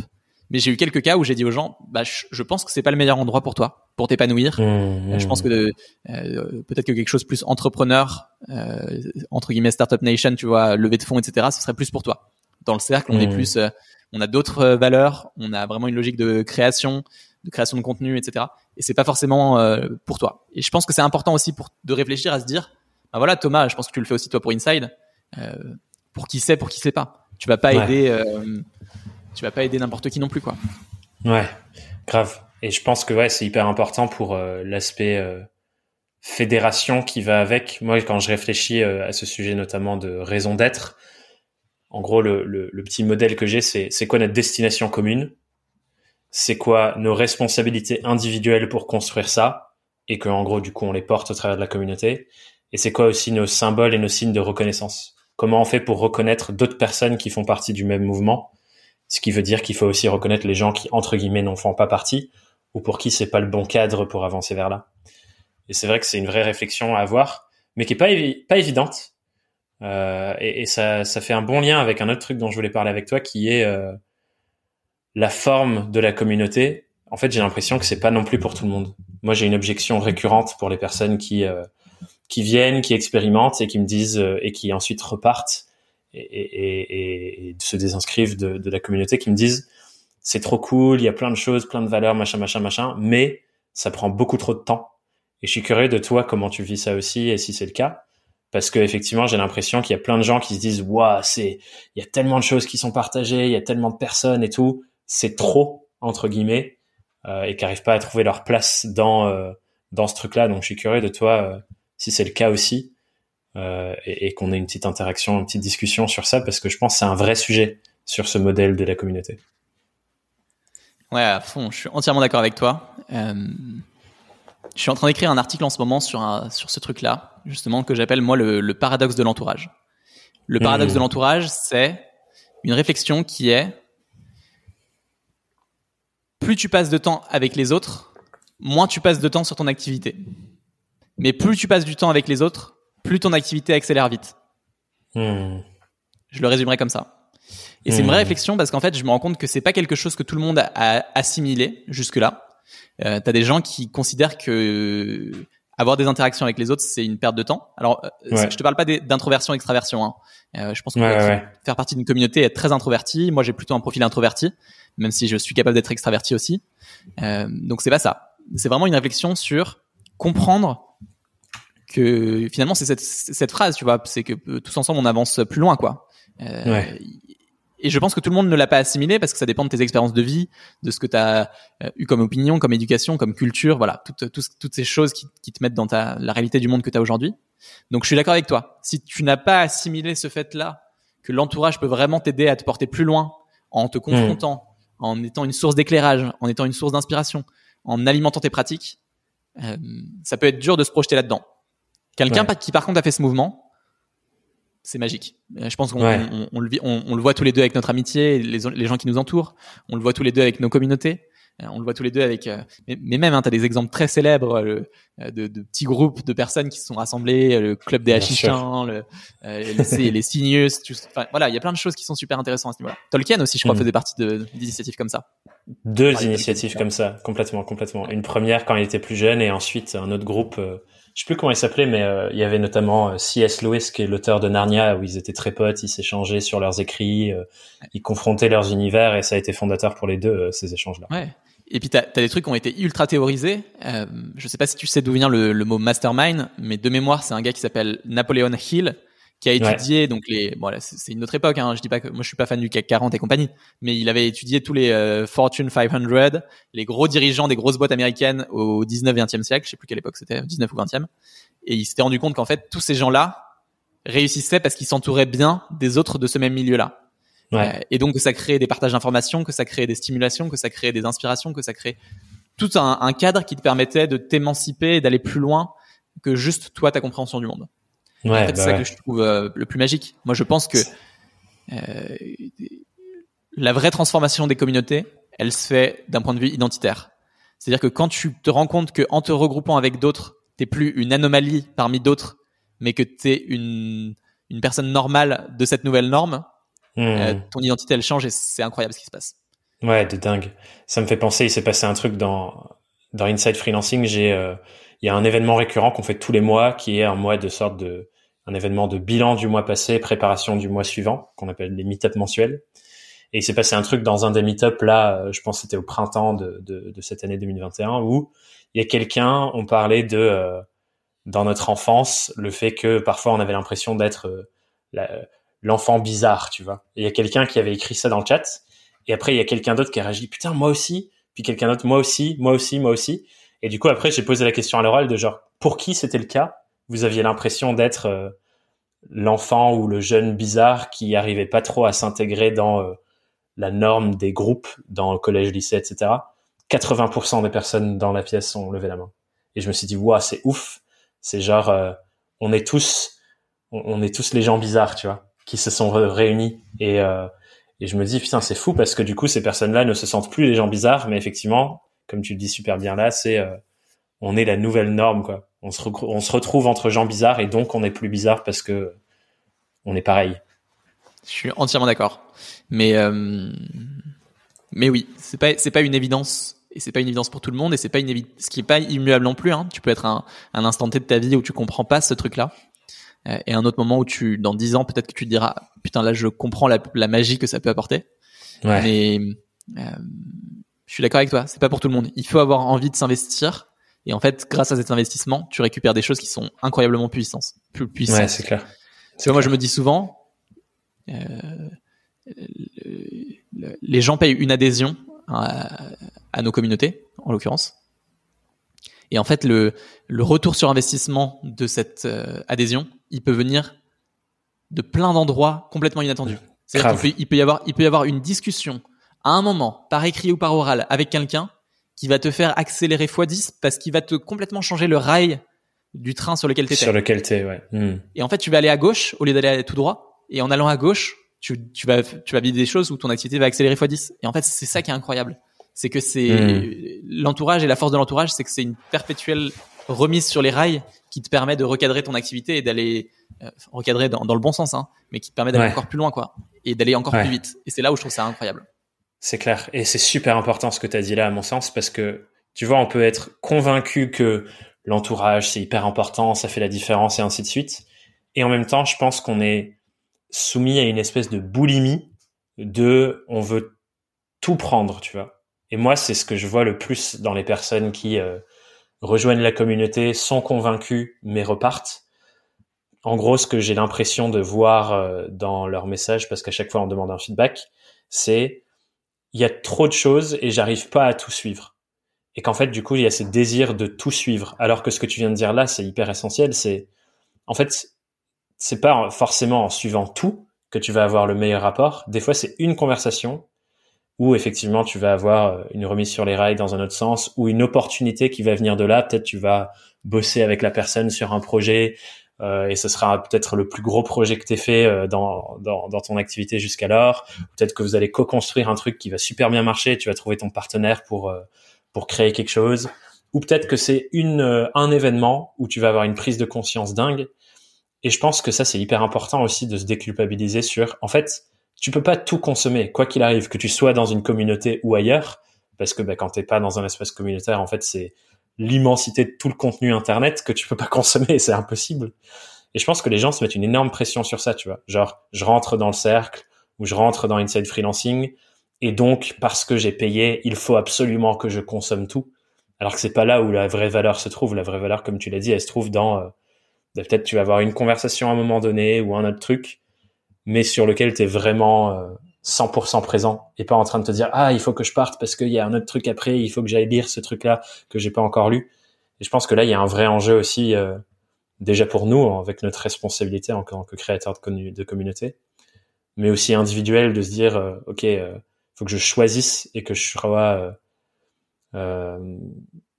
Mais j'ai eu quelques cas où j'ai dit aux gens, bah, je, pense que c'est pas le meilleur endroit pour toi. pour t'épanouir. Mmh, Euh, Je pense que de- euh, peut-être que quelque chose plus entrepreneur, euh, entre guillemets startup nation, tu vois, levée de fonds, etc. Ce serait plus pour toi. Dans le cercle, on est Mm. plus, euh, on a d'autres valeurs, on a vraiment une logique de création, de création de contenu, etc. Et c'est pas forcément euh, pour toi. Et je pense que c'est important aussi pour de réfléchir à se dire, bah voilà, Thomas, je pense que tu le fais aussi toi pour Inside. Euh, pour qui sait, pour qui sait pas. Tu vas pas Ouais. aider, euh, tu vas pas aider n'importe qui non plus, quoi. Ouais, grave. Et je pense que ouais, c'est hyper important pour l'aspect fédération qui va avec. Moi, quand je réfléchis à ce sujet notamment de raison d'être, en gros, le, le, le petit modèle que j'ai, c'est c'est quoi notre destination commune? C'est quoi nos responsabilités individuelles pour construire ça Et que en gros, du coup, on les porte au travers de la communauté? Et c'est quoi aussi nos symboles et nos signes de reconnaissance? Comment on fait pour reconnaître d'autres personnes qui font partie du même mouvement? Ce qui veut dire qu'il faut aussi reconnaître les gens qui, entre guillemets, n'en font pas partie, ou pour qui c'est pas le bon cadre pour avancer vers là. Et c'est vrai que c'est une vraie réflexion à avoir, mais qui est pas, pas évidente. Euh, et et ça, ça fait un bon lien avec un autre truc dont je voulais parler avec toi, qui est euh, la forme de la communauté. En fait, j'ai l'impression que c'est pas non plus pour tout le monde. Moi, j'ai une objection récurrente pour les personnes qui euh, qui viennent, qui expérimentent et qui me disent euh, et qui ensuite repartent et, et, et, se désinscrivent de, de la communauté, qui me disent c'est trop cool, il y a plein de choses, plein de valeurs, machin, machin, machin, mais ça prend beaucoup trop de temps. Et je suis curieux de toi comment tu vis ça aussi et si c'est le cas, parce que effectivement j'ai l'impression qu'il y a plein de gens qui se disent waouh c'est il y a tellement de choses qui sont partagées, il y a tellement de personnes et tout, c'est trop entre guillemets euh, et qui n'arrivent pas à trouver leur place dans euh, dans ce truc-là. Donc je suis curieux de toi euh, si c'est le cas aussi et, et qu'on ait une petite interaction, une petite discussion sur ça parce que je pense que c'est un vrai sujet sur ce modèle de la communauté. Ouais, à fond, je suis entièrement d'accord avec toi. Je suis en train d'écrire un article en ce moment sur, un, sur ce truc-là, justement, que j'appelle moi le, le paradoxe de l'entourage. Le paradoxe Mmh. de l'entourage, c'est une réflexion qui est plus tu passes de temps avec les autres, moins tu passes de temps sur ton activité. Mais plus tu passes du temps avec les autres, plus ton activité accélère vite. Hmm. Je le résumerai comme ça. Et c'est une Hmm. vraie réflexion parce qu'en fait, je me rends compte que c'est pas quelque chose que tout le monde a, a assimilé jusque-là. Euh, T'as des gens qui considèrent que avoir des interactions avec les autres, c'est une perte de temps. Alors, euh, Ouais. je te parle pas d'introversion, extraversion. Hein. Euh, je pense qu'on Ouais, faire partie d'une communauté, être très introverti. Moi, j'ai plutôt un profil introverti, même si je suis capable d'être extraverti aussi. Euh, donc, c'est pas ça. C'est vraiment une réflexion sur comprendre que finalement, c'est cette, cette phrase, tu vois, c'est que euh, tous ensemble, on avance plus loin, quoi. Euh, Ouais. Et je pense que tout le monde ne l'a pas assimilé parce que ça dépend de tes expériences de vie, de ce que tu as eu comme opinion, comme éducation, comme culture, voilà, toutes, toutes, toutes ces choses qui, qui te mettent dans ta, la réalité du monde que tu as aujourd'hui. Donc je suis d'accord avec toi. Si tu n'as pas assimilé ce fait-là, que l'entourage peut vraiment t'aider à te porter plus loin en te confrontant, en étant une source d'éclairage, en étant une source d'inspiration, en alimentant tes pratiques, euh, ça peut être dur de se projeter là-dedans. Quelqu'un Ouais. qui par contre a fait ce mouvement, c'est magique. Euh, Je pense qu'on Ouais. on, on le, vit- on- on le voit tous les deux avec notre amitié, les, les gens qui nous entourent. On le voit tous les deux avec nos communautés. Euh, On le voit tous les deux avec. euh, mais, mais même, hein, tu as des exemples très célèbres de, de petits groupes de personnes qui se sont rassemblées, le club des Hachichins, le, euh, les, les Enfin, voilà, il y a plein de choses qui sont super intéressantes à ce niveau-là. Tolkien aussi, je crois, Mhm. faisait partie de- d'initiatives comme ça. Deux initiatives comme ça, complètement, complètement. Une première quand il était plus jeune et ensuite un autre groupe, euh, je sais plus comment il s'appelait, mais euh, il y avait notamment euh, C.S. Lewis qui est l'auteur de Narnia où ils étaient très potes, ils s'échangeaient sur leurs écrits, euh, ils confrontaient leurs univers et ça a été fondateur pour les deux euh, ces échanges-là. Ouais. Et puis t'as as des trucs qui ont été ultra théorisés. Euh, je sais pas si tu sais d'où vient le, le mot mastermind, mais de mémoire, c'est un gars qui s'appelle Napoleon Hill qui a étudié donc les. Bon, là, c'est une autre époque. Hein, je dis pas que moi je suis pas fan du CAC 40 et compagnie, mais il avait étudié tous les euh, Fortune 500, les gros dirigeants des grosses boîtes américaines au 19 20e siècle. Je sais plus quelle époque c'était, 19 ou 20e. Et il s'était rendu compte qu'en fait tous ces gens-là réussissaient parce qu'ils s'entouraient bien des autres de ce même milieu-là. Ouais. Euh, et donc que ça crée des partages d'informations, que ça crée des stimulations, que ça crée des inspirations, que ça crée tout un, un cadre qui te permettait de t'émanciper et d'aller plus loin que juste toi ta compréhension du monde. Ouais, en fait, bah c'est ça ouais. que je trouve euh, le plus magique. Moi, je pense que euh, la vraie transformation des communautés, elle se fait d'un point de vue identitaire. C'est-à-dire que quand tu te rends compte que en te regroupant avec d'autres, t'es plus une anomalie parmi d'autres, mais que t'es une une personne normale de cette nouvelle norme, Hmm. euh, ton identité elle change et c'est incroyable ce qui se passe. Ouais, de dingue. Ça me fait penser, il s'est passé un truc dans dans Inside Freelancing, j'ai il y a un événement récurrent qu'on fait tous les mois qui est un mois de sorte de un événement de bilan du mois passé, préparation du mois suivant, qu'on appelle les meet mensuels. Et il s'est passé un truc dans un des meet là, je pense que c'était au printemps de, de, de, cette année 2021, où il y a quelqu'un, on parlait de, dans notre enfance, le fait que parfois on avait l'impression d'être l'enfant bizarre, tu vois. Il y a quelqu'un qui avait écrit ça dans le chat, et après il y a quelqu'un d'autre qui a réagi, putain, moi aussi, puis quelqu'un d'autre, moi aussi, moi aussi, moi aussi. Et du coup, après, j'ai posé la question à l'oral de genre, pour qui c'était le cas? Vous aviez l'impression d'être euh, l'enfant ou le jeune bizarre qui arrivait pas trop à s'intégrer dans euh, la norme des groupes dans le collège, lycée, etc. 80% des personnes dans la pièce ont levé la main. Et je me suis dit, waouh, c'est ouf. C'est genre, euh, on est tous, on, est tous les gens bizarres, tu vois, qui se sont réunis. Et, et je me dis, putain, c'est fou parce que du coup, ces personnes-là ne se sentent plus les gens bizarres, mais effectivement, comme tu le dis super bien là, c'est euh, on est la nouvelle norme quoi. On se, on se retrouve entre gens bizarres et donc on est plus bizarre parce que on est pareil. Je suis entièrement d'accord. Mais euh, mais oui, c'est pas c'est pas une évidence et c'est pas une évidence pour tout le monde et c'est pas une ce qui est pas immuable non plus. Hein. Tu peux être un, un instant T de ta vie où tu comprends pas ce truc là euh, et un autre moment où tu dans dix ans peut-être que tu te diras putain là je comprends la, la magie que ça peut apporter. Ouais. Mais euh, je suis d'accord avec toi. C'est pas pour tout le monde. Il faut avoir envie de s'investir. Et en fait, grâce à cet investissement, tu récupères des choses qui sont incroyablement puissantes. Plus puissantes. Ouais, c'est clair. moi, je me dis souvent, euh, les gens payent une adhésion à, à nos communautés, en l'occurrence. Et en fait, le, le retour sur investissement de cette euh, adhésion, il peut venir de plein d'endroits complètement inattendus. C'est-à-dire qu'il peut, il peut y avoir, il peut y avoir une discussion à un moment, par écrit ou par oral, avec quelqu'un qui va te faire accélérer x10 parce qu'il va te complètement changer le rail du train sur lequel tu Sur lequel tu ouais. Hmm. Et en fait, tu vas aller à gauche au lieu d'aller tout droit. Et en allant à gauche, tu, tu vas, tu vas vivre des choses où ton activité va accélérer x10. Et en fait, c'est ça qui est incroyable. C'est que c'est hmm. l'entourage et la force de l'entourage, c'est que c'est une perpétuelle remise sur les rails qui te permet de recadrer ton activité et d'aller euh, recadrer dans, dans, le bon sens, hein, mais qui te permet d'aller encore plus loin, quoi, et d'aller encore plus vite. Et c'est là où je trouve ça incroyable. C'est clair. Et c'est super important ce que tu as dit là, à mon sens, parce que, tu vois, on peut être convaincu que l'entourage, c'est hyper important, ça fait la différence et ainsi de suite. Et en même temps, je pense qu'on est soumis à une espèce de boulimie de on veut tout prendre, tu vois. Et moi, c'est ce que je vois le plus dans les personnes qui euh, rejoignent la communauté, sont convaincus, mais repartent. En gros, ce que j'ai l'impression de voir euh, dans leurs messages, parce qu'à chaque fois on demande un feedback, c'est il y a trop de choses et j'arrive pas à tout suivre. Et qu'en fait, du coup, il y a ce désir de tout suivre. Alors que ce que tu viens de dire là, c'est hyper essentiel. C'est, en fait, c'est pas forcément en suivant tout que tu vas avoir le meilleur rapport. Des fois, c'est une conversation où effectivement tu vas avoir euh, une remise sur les rails dans un autre sens ou une opportunité qui va venir de là. Peut-être tu vas bosser avec la personne sur un projet et ce sera peut-être le plus gros projet que tu fait euh, dans, dans, dans, ton activité jusqu'alors. Peut-être que vous allez co-construire un truc qui va super bien marcher, tu vas trouver ton partenaire pour, euh, pour créer quelque chose. Ou peut-être que c'est une un événement où tu vas avoir une prise de conscience dingue. Et je pense que ça, c'est hyper important aussi de se déculpabiliser sur, en fait, tu peux pas tout consommer, quoi qu'il arrive, que tu sois dans une communauté ou ailleurs, parce que bah, quand t'es pas dans un espace communautaire, en fait, c'est l'immensité de tout le contenu internet que tu peux pas consommer, c'est impossible. Et je pense que les gens se mettent une énorme pression sur ça, tu vois. Genre, je rentre dans le cercle ou je rentre dans Inside Freelancing et donc parce que j'ai payé, il faut absolument que je consomme tout. Alors que c'est pas là où la vraie valeur se trouve. La vraie valeur, comme tu l'as dit, elle se trouve dans euh, peut-être tu vas avoir une conversation à un moment donné ou un autre truc, mais sur lequel tu es vraiment euh, 100% présent et pas en train de te dire ah il faut que je parte parce qu'il y a un autre truc après il faut que j'aille lire ce truc là que j'ai pas encore lu. Et je pense que là il y a un vrai enjeu aussi euh, déjà pour nous avec notre responsabilité en tant que créateur de, communauté mais aussi individuel de se dire euh, ok euh, faut que je choisisse et que je sois euh,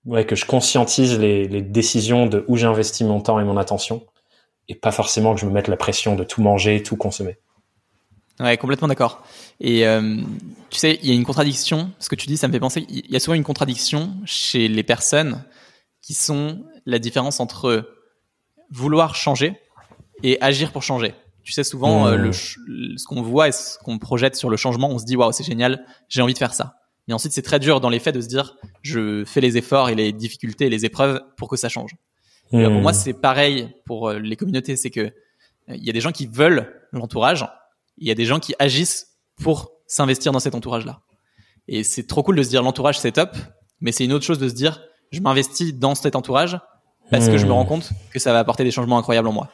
ouais que je conscientise les, les décisions de où j'investis mon temps et mon attention et pas forcément que je me mette la pression de tout manger tout consommer Ouais, complètement d'accord. Et euh, tu sais, il y a une contradiction. Ce que tu dis, ça me fait penser. Il y a souvent une contradiction chez les personnes qui sont la différence entre vouloir changer et agir pour changer. Tu sais, souvent, euh, le, ce qu'on voit et ce qu'on projette sur le changement, on se dit waouh, c'est génial, j'ai envie de faire ça. Et ensuite, c'est très dur dans les faits de se dire, je fais les efforts et les difficultés et les épreuves pour que ça change. pour moi, c'est pareil pour les communautés, c'est que il y a des gens qui veulent l'entourage, il y a des gens qui agissent pour s'investir dans cet entourage-là. Et c'est trop cool de se dire l'entourage c'est top, mais c'est une autre chose de se dire je m'investis dans cet entourage parce que je me rends compte que ça va apporter des changements incroyables en moi.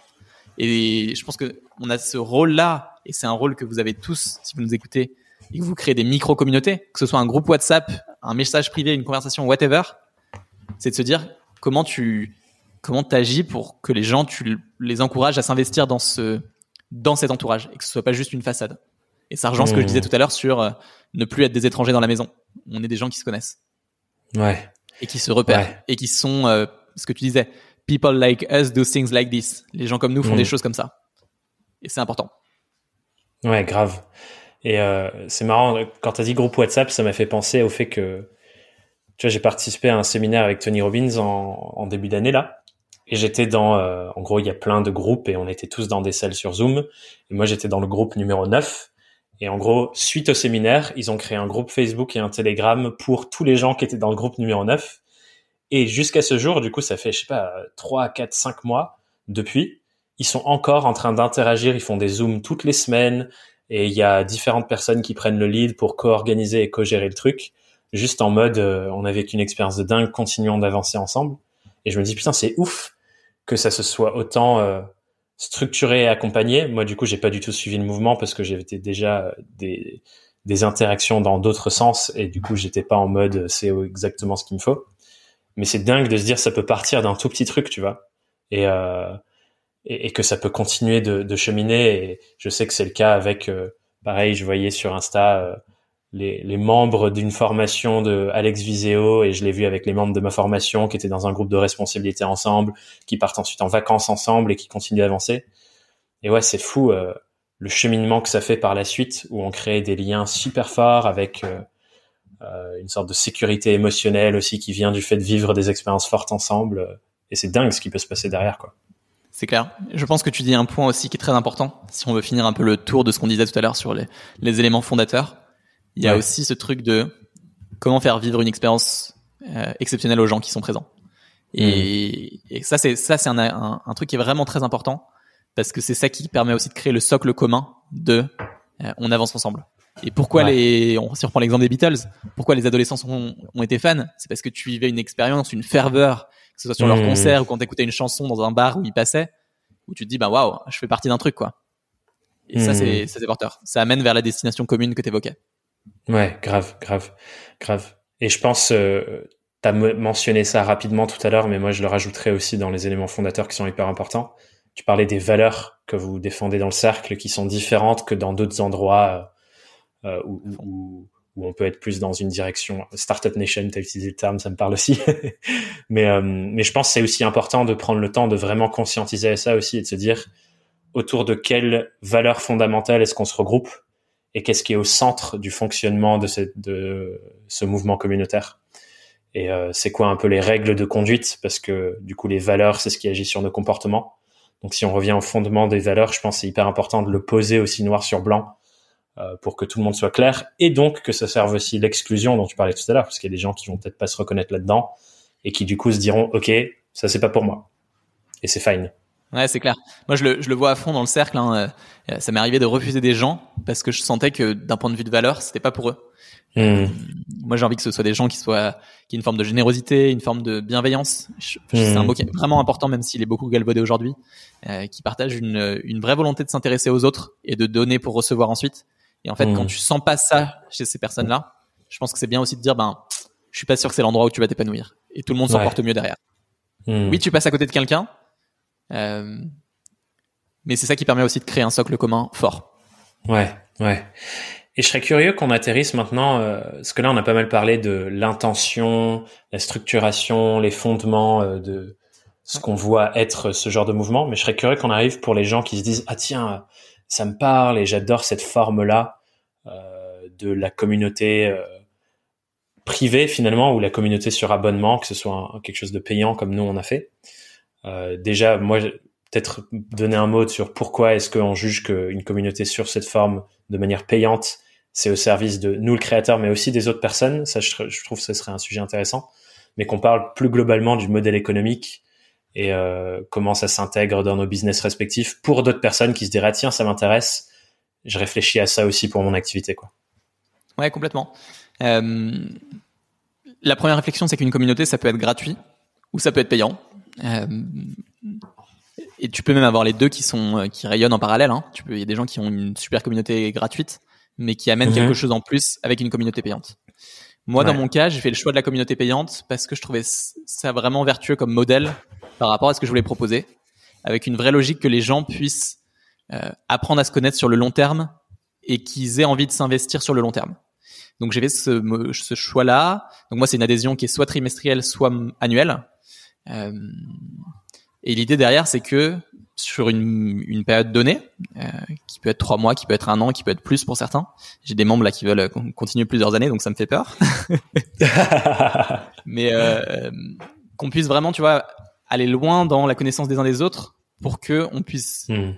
Et je pense que on a ce rôle-là, et c'est un rôle que vous avez tous si vous nous écoutez et que vous créez des micro-communautés, que ce soit un groupe WhatsApp, un message privé, une conversation, whatever, c'est de se dire comment tu comment t'agis pour que les gens tu les encourages à s'investir dans ce dans cet entourage et que ce soit pas juste une façade. Et ça rejoint ce que je disais tout à l'heure sur euh, ne plus être des étrangers dans la maison. On est des gens qui se connaissent. Ouais. Et qui se repèrent. Et qui sont, euh, ce que tu disais, people like us do things like this. Les gens comme nous font des choses comme ça. Et c'est important. Ouais, grave. Et euh, c'est marrant, quand tu as dit groupe WhatsApp, ça m'a fait penser au fait que, tu vois, j'ai participé à un séminaire avec Tony Robbins en, en début d'année là. Et j'étais dans, euh, en gros, il y a plein de groupes et on était tous dans des salles sur Zoom. Et moi, j'étais dans le groupe numéro 9. Et en gros, suite au séminaire, ils ont créé un groupe Facebook et un Telegram pour tous les gens qui étaient dans le groupe numéro 9. Et jusqu'à ce jour, du coup, ça fait, je sais pas, 3, 4, 5 mois depuis, ils sont encore en train d'interagir, ils font des zooms toutes les semaines, et il y a différentes personnes qui prennent le lead pour co-organiser et co-gérer le truc, juste en mode, euh, on a vécu une expérience de dingue, continuons d'avancer ensemble. Et je me dis, putain, c'est ouf que ça se soit autant euh, structuré et accompagné. Moi, du coup, j'ai pas du tout suivi le mouvement parce que j'avais déjà des, des interactions dans d'autres sens et du coup, j'étais pas en mode euh, c'est exactement ce qu'il me faut. Mais c'est dingue de se dire ça peut partir d'un tout petit truc, tu vois, et, euh, et, que ça peut continuer de, de, cheminer. Et je sais que c'est le cas avec, euh, pareil, je voyais sur Insta les, les, membres d'une formation de Alex Viseo et je l'ai vu avec les membres de ma formation qui étaient dans un groupe de responsabilité ensemble, qui partent ensuite en vacances ensemble et qui continuent d'avancer. Et ouais, c'est fou euh, le cheminement que ça fait par la suite où on crée des liens super forts avec euh, euh, une sorte de sécurité émotionnelle aussi qui vient du fait de vivre des expériences fortes ensemble. Et c'est dingue ce qui peut se passer derrière, quoi. C'est clair. Je pense que tu dis un point aussi qui est très important. Si on veut finir un peu le tour de ce qu'on disait tout à l'heure sur les, les éléments fondateurs, il y a aussi ce truc de comment faire vivre une expérience euh, exceptionnelle aux gens qui sont présents. Et, mm. et ça, c'est ça, c'est un, un, un, truc qui est vraiment très important parce que c'est ça qui permet aussi de créer le socle commun de euh, on avance ensemble. Et pourquoi les, on, si on reprend l'exemple des Beatles, pourquoi les adolescents ont, ont été fans, c'est parce que tu vivais une expérience, une ferveur, que ce soit sur leur mm. concert ou quand t'écoutais une chanson dans un bar où ils passaient, où tu te dis bah waouh, je fais partie d'un truc quoi. Et ça mm. c'est c'est porteur. Ça amène vers la destination commune que t'évoquais. Ouais, grave, grave, grave. Et je pense, euh, tu as mentionné ça rapidement tout à l'heure, mais moi je le rajouterai aussi dans les éléments fondateurs qui sont hyper importants. Tu parlais des valeurs que vous défendez dans le cercle qui sont différentes que dans d'autres endroits euh, euh où, où, où, on peut être plus dans une direction. Startup Nation, t'as utilisé le terme, ça me parle aussi. mais, euh, mais je pense que c'est aussi important de prendre le temps de vraiment conscientiser ça aussi et de se dire autour de quelles valeurs fondamentales est-ce qu'on se regroupe? Et qu'est-ce qui est au centre du fonctionnement de, ce mouvement communautaire. Et euh, c'est quoi un peu les règles de conduite? Parce que du coup, les valeurs, c'est ce qui agit sur nos comportements. Donc si on revient au fondement des valeurs, je pense c'est hyper important de le poser aussi noir sur blanc euh, pour que tout le monde soit clair et donc que ça serve aussi l'exclusion dont tu parlais tout à l'heure, parce qu'il y a des gens qui vont peut-être pas se reconnaître là-dedans et qui du coup se diront, OK, ça c'est pas pour moi. Et c'est fine. Ouais, c'est clair. Moi, je le, je le vois à fond dans le cercle. Hein. Euh, ça m'est arrivé de refuser des gens parce que je sentais que d'un point de vue de valeur, c'était pas pour eux. Hmm. Moi, j'ai envie que ce soit des gens qui soient, qui aient une forme de générosité, une forme de bienveillance. C'est un hmm. mot qui est vraiment important, même s'il est beaucoup galvaudé aujourd'hui, euh, qui partagent une, une vraie volonté de s'intéresser aux autres et de donner pour recevoir ensuite. Et en fait, quand hmm. tu sens pas ça chez ces personnes-là, je pense que c'est bien aussi de dire, ben, je suis pas sûr que c'est l'endroit où tu vas t'épanouir. Et tout le monde s'en porte mieux derrière. Oui, tu passes à côté de quelqu'un, euh, mais c'est ça qui permet aussi de créer un socle commun fort. Ouais, ouais. Et je serais curieux qu'on atterrisse maintenant, euh, parce que là on a pas mal parlé de l'intention, la structuration, les fondements euh, de ce qu'on voit être ce genre de mouvement, mais je serais curieux qu'on arrive pour les gens qui se disent ah tiens ça me parle et j'adore cette forme là euh, de la communauté euh, privée finalement ou la communauté sur abonnement, que ce soit quelque chose de payant comme nous on a fait. Euh, déjà, moi, peut-être donner un mot sur pourquoi est-ce qu'on juge qu'une communauté sur cette forme de manière payante, c'est au service de nous le créateur, mais aussi des autres personnes. Ça, je, trouve que ce serait un sujet intéressant. Mais qu'on parle plus globalement du modèle économique et euh, comment ça s'intègre dans nos business respectifs pour d'autres personnes qui se diraient tiens ça m'intéresse. Je réfléchis à ça aussi pour mon activité quoi. Ouais complètement. Euh, la première réflexion c'est qu'une communauté ça peut être gratuit ou ça peut être payant. Euh, et tu peux même avoir les deux qui sont qui rayonnent en parallèle. Hein. Tu peux, il y a des gens qui ont une super communauté gratuite mais qui amène quelque mhm. chose en plus avec une communauté payante. Moi, dans mon cas, j'ai fait le choix de la communauté payante parce que je trouvais ça vraiment vertueux comme modèle par rapport à ce que je voulais proposer, avec une vraie logique que les gens puissent euh, apprendre à se connaître sur le long terme et qu'ils aient envie de s'investir sur le long terme. Donc j'ai fait ce, ce choix-là. Donc moi, c'est une adhésion qui est soit trimestrielle, soit annuelle. Euh, et l'idée derrière, c'est que sur une, une période donnée, euh, qui peut être trois mois, qui peut être un an, qui peut être plus pour certains. J'ai des membres là qui veulent continuer plusieurs années, donc ça me fait peur. Mais euh, qu'on puisse vraiment, tu vois, aller loin dans la connaissance des uns des autres pour que on puisse hmm.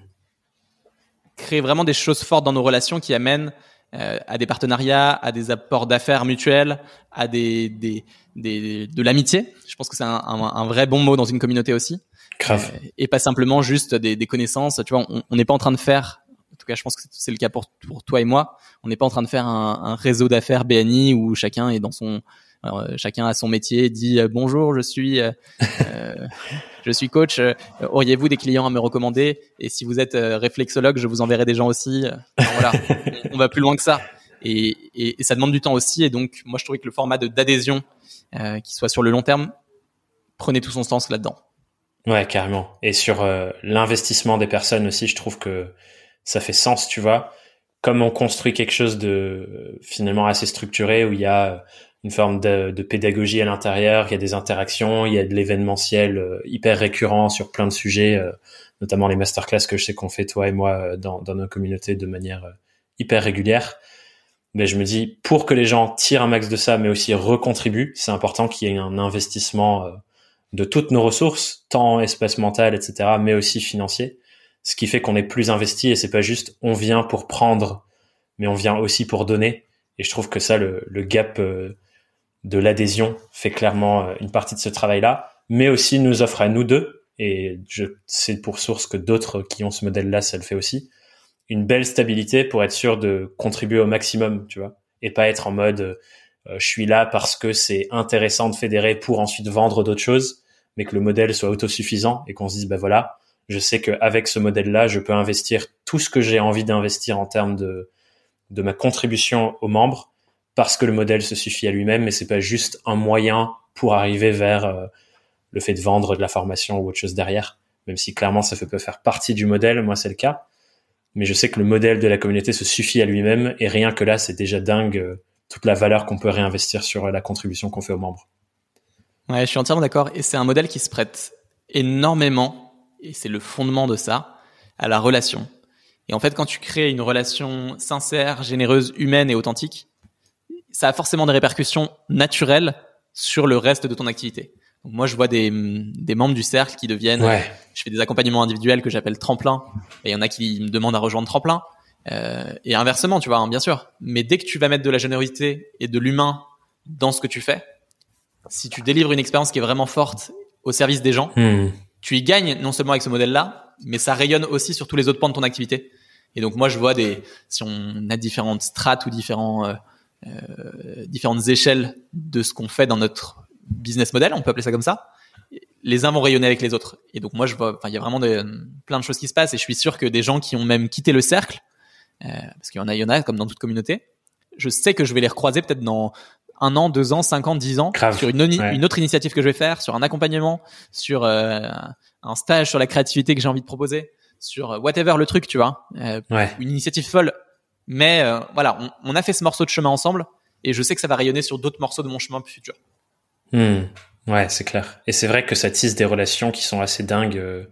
créer vraiment des choses fortes dans nos relations qui amènent euh, à des partenariats, à des apports d'affaires mutuels, à des, des, des de l'amitié. Je pense que c'est un, un, un, vrai bon mot dans une communauté aussi. Grave. Euh, et pas simplement juste des, des connaissances. Tu vois, on n'est pas en train de faire. En tout cas, je pense que c'est le cas pour, pour toi et moi. On n'est pas en train de faire un, un réseau d'affaires BNI où chacun est dans son euh, chacun a son métier, dit euh, bonjour, je suis je suis coach. Auriez-vous des clients à me recommander? Et si vous êtes réflexologue, je vous enverrai des gens aussi. voilà, on, va plus loin que ça. Et, et, et, ça demande du temps aussi. Et donc, moi, je trouvais que le format d'adhésion, qui soit sur le long terme, prenait tout son sens là-dedans. Ouais, carrément. Et sur euh, l'investissement des personnes aussi, je trouve que ça fait sens, tu vois. Comme on construit quelque chose de finalement assez structuré où il y a une forme de, de pédagogie à l'intérieur, il y a des interactions, il y a de l'événementiel euh, hyper récurrent sur plein de sujets, euh, notamment les masterclass que je sais qu'on fait toi et moi dans, dans nos communautés de manière hyper régulière. Mais je me dis, pour que les gens tirent un max de ça, mais aussi recontribuent, c'est important qu'il y ait un investissement de toutes nos ressources, temps, espace mental, etc., mais aussi financier. Ce qui fait qu'on est plus investi et c'est pas juste on vient pour prendre, mais on vient aussi pour donner. Et je trouve que ça, le, gap euh, de l'adhésion fait clairement euh, une partie de ce travail-là, mais aussi nous offre à nous deux, et je c'est pour source que d'autres qui ont ce modèle-là, ça le fait aussi, une belle stabilité pour être sûr de contribuer au maximum, tu vois, et pas être en mode euh, je suis là parce que c'est intéressant de fédérer pour ensuite vendre d'autres choses, mais que le modèle soit autosuffisant et qu'on se dise, ben voilà, je sais qu'avec ce modèle-là, je peux investir tout ce que j'ai envie d'investir en termes de, de ma contribution aux membres parce que le modèle se suffit à lui-même, mais c'est pas juste un moyen pour arriver vers euh, le fait de vendre de la formation ou autre chose derrière. Même si clairement ça peut faire partie du modèle, moi c'est le cas. Mais je sais que le modèle de la communauté se suffit à lui-même et rien que là c'est déjà dingue euh, toute la valeur qu'on peut réinvestir sur la contribution qu'on fait aux membres. Ouais, je suis entièrement d'accord. Et c'est un modèle qui se prête énormément, et c'est le fondement de ça, à la relation. Et en fait, quand tu crées une relation sincère, généreuse, humaine et authentique, ça a forcément des répercussions naturelles sur le reste de ton activité. Donc moi, je vois des, des membres du cercle qui deviennent. Ouais. Je fais des accompagnements individuels que j'appelle tremplin, et il y en a qui me demandent à rejoindre tremplin. Euh, et inversement, tu vois, hein, bien sûr. Mais dès que tu vas mettre de la générosité et de l'humain dans ce que tu fais, si tu délivres une expérience qui est vraiment forte au service des gens, hmm. tu y gagnes non seulement avec ce modèle-là, mais ça rayonne aussi sur tous les autres points de ton activité. Et donc moi, je vois des, si on a différentes strates ou différents, euh, euh, différentes échelles de ce qu'on fait dans notre business model, on peut appeler ça comme ça, les uns vont rayonner avec les autres. Et donc moi, je vois, il y a vraiment des, plein de choses qui se passent et je suis sûr que des gens qui ont même quitté le cercle euh, parce qu'il y en a, il y en a comme dans toute communauté. Je sais que je vais les recroiser peut-être dans un an, deux ans, cinq ans, dix ans sur une, une, autre initiative que je vais faire, sur un accompagnement, sur euh, un stage sur la créativité que j'ai envie de proposer, sur euh, whatever le truc, tu vois, une initiative folle. Mais voilà, on, a fait ce morceau de chemin ensemble et je sais que ça va rayonner sur d'autres morceaux de mon chemin futur. Hmm. Ouais, c'est clair. Et c'est vrai que ça tisse des relations qui sont assez dingues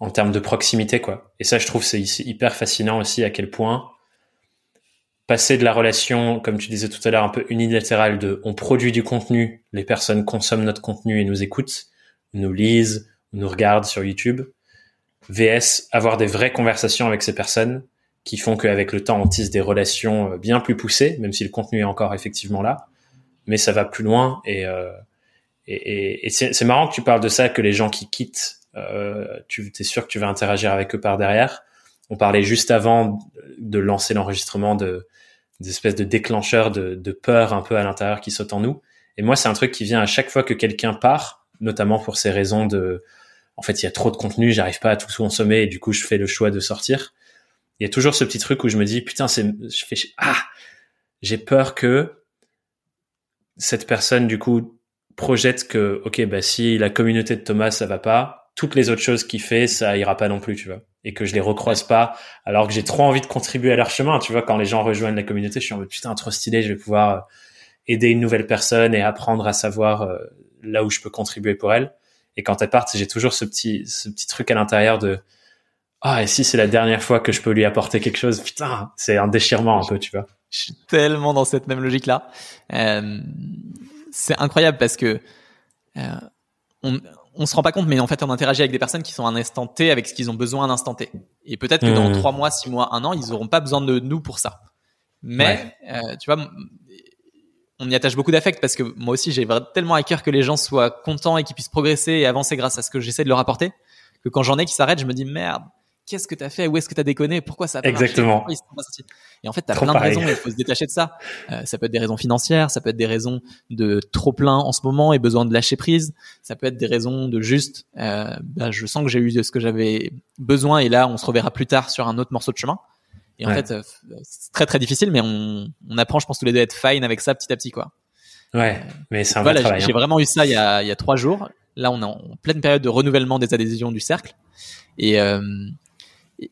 en termes de proximité, quoi. Et ça, je trouve, c'est hyper fascinant aussi à quel point passer de la relation, comme tu disais tout à l'heure, un peu unilatérale de on produit du contenu, les personnes consomment notre contenu et nous écoutent, nous lisent, nous regardent sur YouTube, VS avoir des vraies conversations avec ces personnes qui font qu'avec le temps, on tisse des relations euh, bien plus poussées, même si le contenu est encore effectivement là. Mais ça va plus loin et, euh, et, et, c'est marrant que tu parles de ça, que les gens qui quittent, euh, tu es sûr que tu vas interagir avec eux par derrière. On parlait juste avant de lancer l'enregistrement de des espèces de déclencheurs de, de peur un peu à l'intérieur qui sautent en nous. Et moi, c'est un truc qui vient à chaque fois que quelqu'un part, notamment pour ces raisons de, en fait, il y a trop de contenu, j'arrive pas à tout consommer et du coup, je fais le choix de sortir il y a toujours ce petit truc où je me dis putain c'est je fais ah j'ai peur que cette personne du coup projette que ok bah si la communauté de Thomas ça va pas toutes les autres choses qu'il fait ça ira pas non plus tu vois. Et que je les recroise pas alors que j'ai trop envie de contribuer à leur chemin tu vois. Quand les gens rejoignent la communauté je suis en mode putain trop stylé je vais pouvoir euh, aider une nouvelle personne et apprendre à savoir euh, là où je peux contribuer pour elle. Et quand elle part j'ai toujours ce petit ce petit truc à l'intérieur de ah et si c'est la dernière fois que je peux lui apporter quelque chose, putain, c'est un déchirement un peu, tu vois. Je suis tellement dans cette même logique là. Euh, c'est incroyable parce que euh, on on se rend pas compte, mais en fait, on interagit avec des personnes qui sont à un instant T avec ce qu'ils ont besoin à un instant T. Et peut-être que dans hmm. trois mois, six mois, un an, ils auront pas besoin de nous pour ça. Mais euh, tu vois, on y attache beaucoup d'affect parce que moi aussi, j'ai tellement à cœur que les gens soient contents et qu'ils puissent progresser et avancer grâce à ce que j'essaie de leur apporter que quand j'en ai qui s'arrêtent, je me dis merde, qu'est-ce que t'as fait Où est-ce que t'as déconné Pourquoi ça a pas Exactement. Marché et en fait, t'as plein de raisons. Il faut se détacher de ça. Euh, ça peut être des raisons financières, ça peut être des raisons de trop plein en ce moment et besoin de lâcher prise. Ça peut être des raisons de juste, euh, bah, je sens que j'ai eu ce que j'avais besoin et là, on se reverra plus tard sur un autre morceau de chemin. Et en fait, euh, c'est très très difficile, mais on, on apprend, je pense tous les deux à être fine avec ça petit à petit, quoi. Ouais, mais c'est un voilà. J'ai hein. vraiment eu ça il y a, il y a trois jours. Là, on est en pleine période de renouvellement des adhésions du cercle. Et, euh,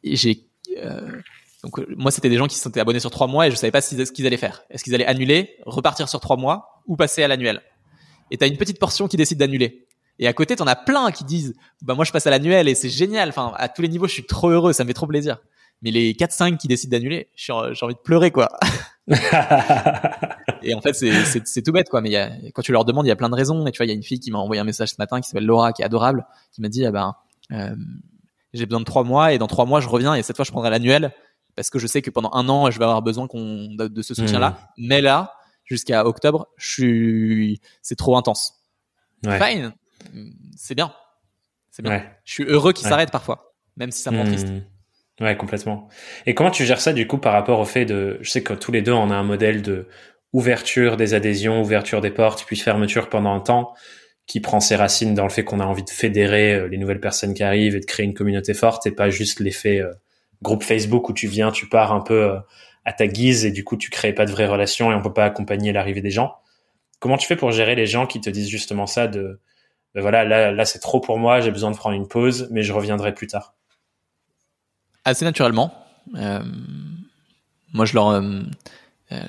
j'ai euh, donc moi c'était des gens qui s'étaient abonnés sur trois mois et je savais pas ce qu'ils allaient faire. Est-ce qu'ils allaient annuler, repartir sur trois mois ou passer à l'annuel? Et t'as une petite portion qui décide d'annuler. Et à côté t'en as plein qui disent bah moi je passe à l'annuel et c'est génial. Enfin à tous les niveaux je suis trop heureux, ça me fait trop plaisir. Mais les 4-5 qui décident d'annuler, j'ai envie de pleurer quoi. et en fait c'est tout bête quoi. Mais y a, quand tu leur demandes il y a plein de raisons. Et tu vois il y a une fille qui m'a envoyé un message ce matin qui s'appelle Laura qui est adorable, qui m'a dit ah ben euh, j'ai besoin de trois mois et dans trois mois je reviens et cette fois je prendrai l'annuel parce que je sais que pendant un an je vais avoir besoin qu'on de ce soutien là. Mmh. Mais là, jusqu'à octobre, je suis, c'est trop intense. Ouais. Fine, c'est bien, c'est bien. Je suis heureux qu'il s'arrête parfois, même si ça me rend triste. Mmh. Ouais, complètement. Et comment tu gères ça du coup par rapport au fait de, je sais que tous les deux on a un modèle de ouverture des adhésions, ouverture des portes, puis fermeture pendant un temps qui prend ses racines dans le fait qu'on a envie de fédérer euh, les nouvelles personnes qui arrivent et de créer une communauté forte et pas juste l'effet euh, groupe Facebook où tu viens, tu pars un peu euh, à ta guise et du coup tu crées pas de vraies relations et on peut pas accompagner l'arrivée des gens. Comment tu fais pour gérer les gens qui te disent justement ça de ben voilà là là c'est trop pour moi, j'ai besoin de prendre une pause mais je reviendrai plus tard? Assez naturellement. Euh, moi je leur euh,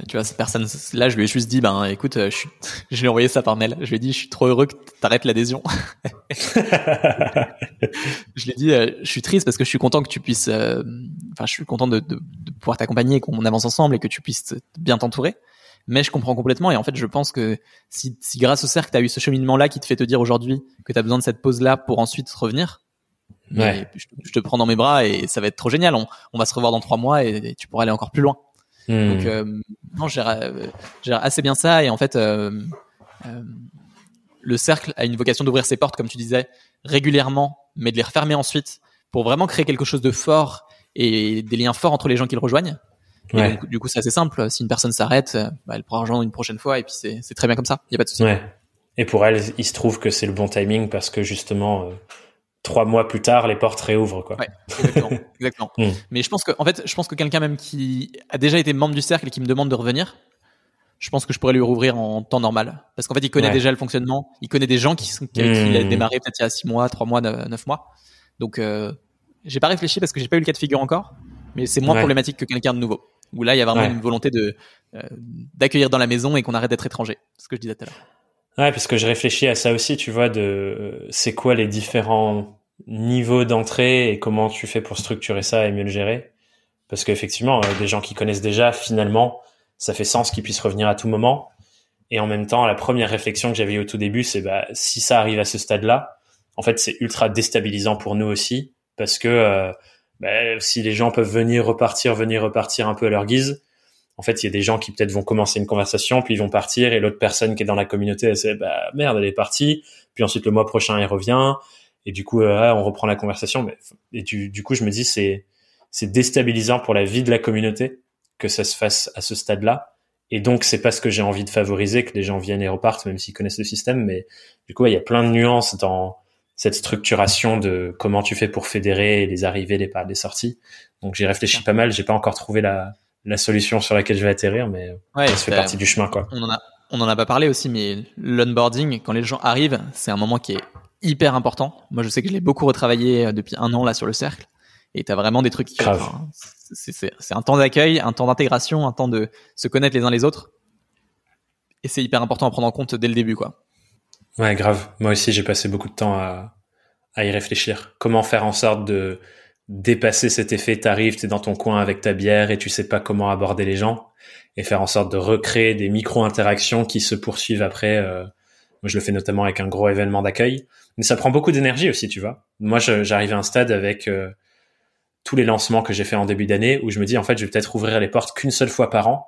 tu vois, cette personne, là, je lui ai juste dit, ben, écoute, euh, je, suis, je lui ai envoyé ça par mail. Je lui ai dit, je suis trop heureux que t'arrêtes l'adhésion. je lui ai dit, euh, je suis triste parce que je suis content que tu puisses, enfin, je suis content de, de, de pouvoir t'accompagner, qu'on avance ensemble et que tu puisses bien t'entourer. Mais je comprends complètement et en fait, je pense que si, si grâce au cercle, tu as eu ce cheminement-là qui te fait te dire aujourd'hui que tu as besoin de cette pause-là pour ensuite revenir, ouais. je, te prends dans mes bras et ça va être trop génial. On, on va se revoir dans trois mois et tu pourras aller encore plus loin. Donc, hmm. euh, non, je gère, assez bien ça. Et en fait, euh, euh, le cercle a une vocation d'ouvrir ses portes, comme tu disais, régulièrement, mais de les refermer ensuite pour vraiment créer quelque chose de fort et des liens forts entre les gens qui le rejoignent. Et du coup, c'est assez simple. Si une personne s'arrête, bah, elle pourra rejoindre une prochaine fois et puis c'est très bien comme ça. Il n'y a pas de souci. Ouais. Et pour elle, il se trouve que c'est le bon timing parce que justement, trois mois plus tard, les portes réouvrent, quoi. Ouais, exactement. exactement. Hmm. Mais je pense que, en fait, je pense que quelqu'un même qui a déjà été membre du cercle et qui me demande de revenir, je pense que je pourrais lui rouvrir en temps normal. Parce qu'en fait, il connaît déjà le fonctionnement. Il connaît des gens qui sont, qui, a hmm. démarré peut-être il y a six mois, trois mois, neuf mois. Donc, euh, j'ai pas réfléchi parce que j'ai pas eu le cas de figure encore. Mais c'est moins problématique que quelqu'un de nouveau. Où là, il y a vraiment une volonté de, euh, d'accueillir dans la maison et qu'on arrête d'être étranger. Ce que je disais tout à l'heure. Ouais, parce que je réfléchis à ça aussi, tu vois, de c'est quoi les différents niveaux d'entrée et comment tu fais pour structurer ça et mieux le gérer. Parce qu'effectivement, euh, des gens qui connaissent déjà, finalement, ça fait sens qu'ils puissent revenir à tout moment. Et en même temps, la première réflexion que j'avais eue au tout début, c'est bah, si ça arrive à ce stade-là, en fait, c'est ultra déstabilisant pour nous aussi, parce que euh, bah, si les gens peuvent venir repartir, venir repartir un peu à leur guise, en fait, il y a des gens qui peut-être vont commencer une conversation, puis ils vont partir, et l'autre personne qui est dans la communauté, elle sait, bah merde, elle est partie, puis ensuite le mois prochain, elle revient, et du coup, euh, on reprend la conversation. Mais, et du, du coup, je me dis, c'est c'est déstabilisant pour la vie de la communauté que ça se fasse à ce stade-là. Et donc, c'est pas ce que j'ai envie de favoriser, que les gens viennent et repartent, même s'ils connaissent le système. Mais du coup, il y a plein de nuances dans cette structuration de comment tu fais pour fédérer les arrivées, les les sorties. Donc, j'y réfléchis pas mal. J'ai pas encore trouvé la, la solution sur laquelle je vais atterrir, mais ça fait partie du chemin, quoi. On en a, on en a pas parlé aussi, mais l'onboarding, quand les gens arrivent, c'est un moment qui est hyper important. Moi, je sais que je l'ai beaucoup retravaillé euh, depuis un an là sur le cercle, et t'as vraiment des trucs. Enfin, c'est un temps d'accueil, un temps d'intégration, un temps de se connaître les uns les autres, et c'est hyper important à prendre en compte dès le début, quoi. Ouais, grave. Moi aussi, j'ai passé beaucoup de temps à, à y réfléchir. Comment faire en sorte de dépasser cet effet, t'arrives, t'es dans ton coin avec ta bière et tu sais pas comment aborder les gens et faire en sorte de recréer des micro-interactions qui se poursuivent après. Euh, moi, je le fais notamment avec un gros événement d'accueil, mais ça prend beaucoup d'énergie aussi, tu vois. Moi, j'arrive à un stade avec euh, tous les lancements que j'ai fait en début d'année où je me dis en fait, je vais peut-être ouvrir les portes qu'une seule fois par an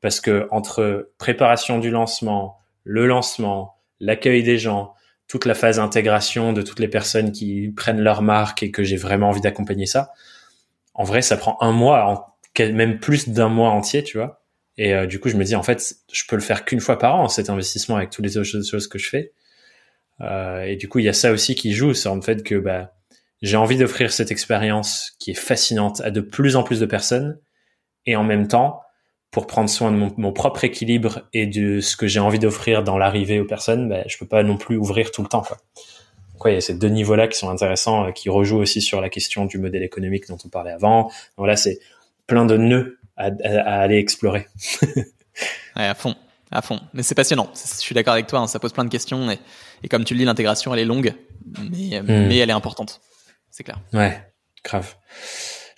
parce que entre préparation du lancement, le lancement, l'accueil des gens, toute la phase intégration de toutes les personnes qui prennent leur marque et que j'ai vraiment envie d'accompagner ça. En vrai, ça prend un mois, même plus d'un mois entier, tu vois. Et euh, du coup, je me dis, en fait, je peux le faire qu'une fois par an, cet investissement avec toutes les autres choses que je fais. Euh, et du coup, il y a ça aussi qui joue, c'est en fait que bah, j'ai envie d'offrir cette expérience qui est fascinante à de plus en plus de personnes. Et en même temps, pour prendre soin de mon, propre équilibre et de ce que j'ai envie d'offrir dans l'arrivée aux personnes, ben, je peux pas non plus ouvrir tout le temps. Quoi. Donc, il y a ces deux niveaux-là qui sont intéressants, euh, qui rejouent aussi sur la question du modèle économique dont on parlait avant. Voilà, c'est plein de nœuds à, à, aller explorer. ouais, à fond, à fond. Mais c'est passionnant. Je suis d'accord avec toi. Hein, ça pose plein de questions et, et comme tu le dis, l'intégration elle est longue, mais, hmm. mais elle est importante. C'est clair. Ouais, grave.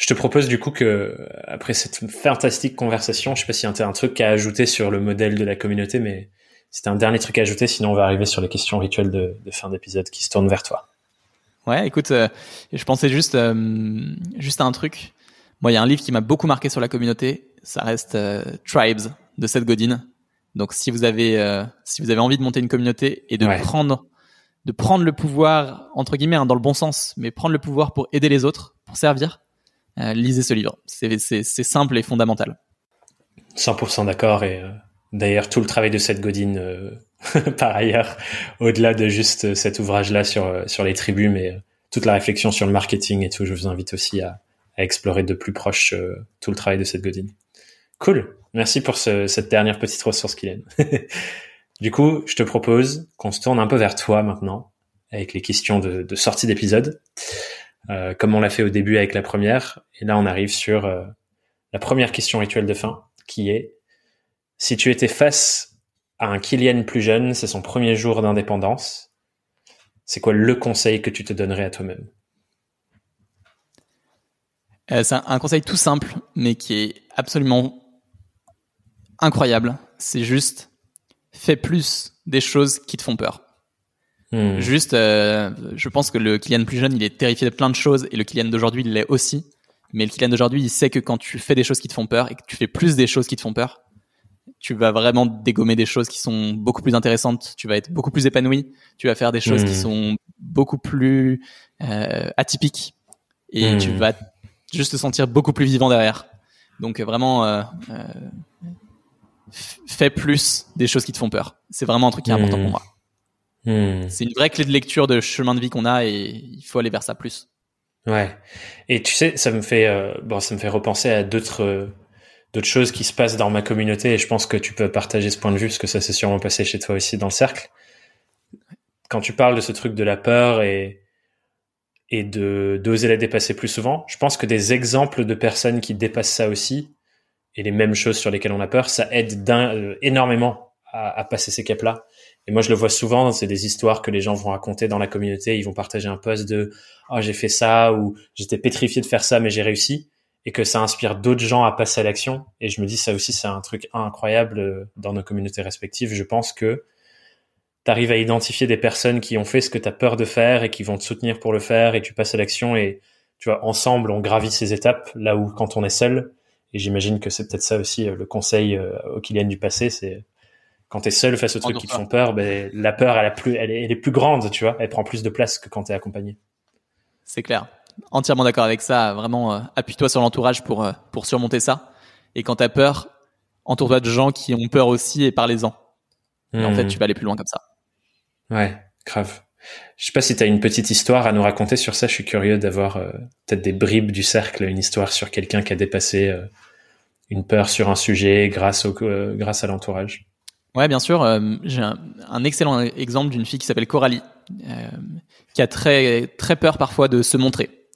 Je te propose du coup que, après cette fantastique conversation, je sais pas si tu as un truc à ajouter sur le modèle de la communauté, mais c'était un dernier truc à ajouter, sinon on va arriver sur les questions rituelles de, fin d'épisode qui se tournent vers toi. Ouais, écoute, euh, je pensais juste, euh, juste à un truc. Moi, il y a un livre qui m'a beaucoup marqué sur la communauté. Ça reste euh, Tribes de Seth Godin. Donc, si vous avez, si vous avez envie de monter une communauté et de prendre, de prendre le pouvoir entre guillemets hein, dans le bon sens, mais prendre le pouvoir pour aider les autres, pour servir, lisez ce livre. C'est simple et fondamental. 100% d'accord. Et euh, d'ailleurs, tout le travail de Seth Godin, euh, par ailleurs, au-delà de juste cet ouvrage-là sur, sur les tribus, mais toute la réflexion sur le marketing et tout, je vous invite aussi à, explorer de plus proche tout le travail de Seth Godin. Cool. Merci pour ce, cette dernière petite ressource, Kylian. du coup, je te propose qu'on se tourne un peu vers toi maintenant, avec les questions de, de sortie d'épisode. Euh, comme on l'a fait au début avec la première. Et là, on arrive sur euh, la première question rituelle de fin, qui est si tu étais face à un Kylian plus jeune, c'est son premier jour d'indépendance, c'est quoi le conseil que tu te donnerais à toi-même? Euh, C'est un conseil tout simple, mais qui est absolument incroyable. C'est juste fais plus des choses qui te font peur. Hmm. Juste, euh, je pense que le Kylian plus jeune, il est terrifié de plein de choses et le Kylian d'aujourd'hui, il l'est aussi. Mais le Kylian d'aujourd'hui, il sait que quand tu fais des choses qui te font peur et que tu fais plus des choses qui te font peur, tu vas vraiment dégommer des choses qui sont beaucoup plus intéressantes. Tu vas être beaucoup plus épanoui. Tu vas faire des choses qui hmm. sont beaucoup plus euh, atypiques et tu hmm. vas juste te sentir beaucoup plus vivant derrière. Donc vraiment, euh, euh, fais plus des choses qui te font peur. C'est vraiment un truc qui est important pour moi. Hmm. C'est une vraie clé de lecture de chemin de vie qu'on a et il faut aller vers ça plus. Ouais. Et tu sais, ça me fait euh, bon, ça me fait repenser à d'autres euh, d'autres choses qui se passent dans ma communauté et je pense que tu peux partager ce point de vue parce que ça s'est sûrement passé chez toi aussi dans le cercle. Quand tu parles de ce truc de la peur et et de d'oser la dépasser plus souvent, je pense que des exemples de personnes qui dépassent ça aussi et les mêmes choses sur lesquelles on a peur, ça aide euh, énormément à, à passer ces caps-là. Et moi, je le vois souvent, c'est des histoires que les gens vont raconter dans la communauté. Ils vont partager un post de oh j'ai fait ça ou j'étais pétrifié de faire ça mais j'ai réussi et que ça inspire d'autres gens à passer à l'action. Et je me dis ça aussi c'est un truc incroyable euh, dans nos communautés respectives. Je pense que tu arrives à identifier des personnes qui ont fait ce que tu as peur de faire et qui vont te soutenir pour le faire et tu passes à l'action et tu vois, ensemble, on gravit ces étapes, là où quand on est seul, et j'imagine que c'est peut-être ça aussi le conseil aux Kylian du passé, c'est quand t'es seul face aux trucs qui te font peur, ben, la peur, elle, a plus, elle, est, elle est plus grande, tu vois, elle prend plus de place que quand t'es accompagné. C'est clair. Entièrement d'accord avec ça. Vraiment, appuie-toi sur l'entourage pour, pour surmonter ça. Et quand t'as peur, entoure-toi de gens qui ont peur aussi et parlez-en. Et en fait, hmm. tu vas aller plus loin comme ça. Ouais, grave. Je sais pas si tu as une petite histoire à nous raconter sur ça. Je suis curieux d'avoir euh, peut-être des bribes du cercle, une histoire sur quelqu'un qui a dépassé euh, une peur sur un sujet grâce au euh, grâce à l'entourage. Ouais, bien sûr. J'ai un, excellent exemple d'une fille qui s'appelle Coralie, qui a très très peur parfois de se montrer,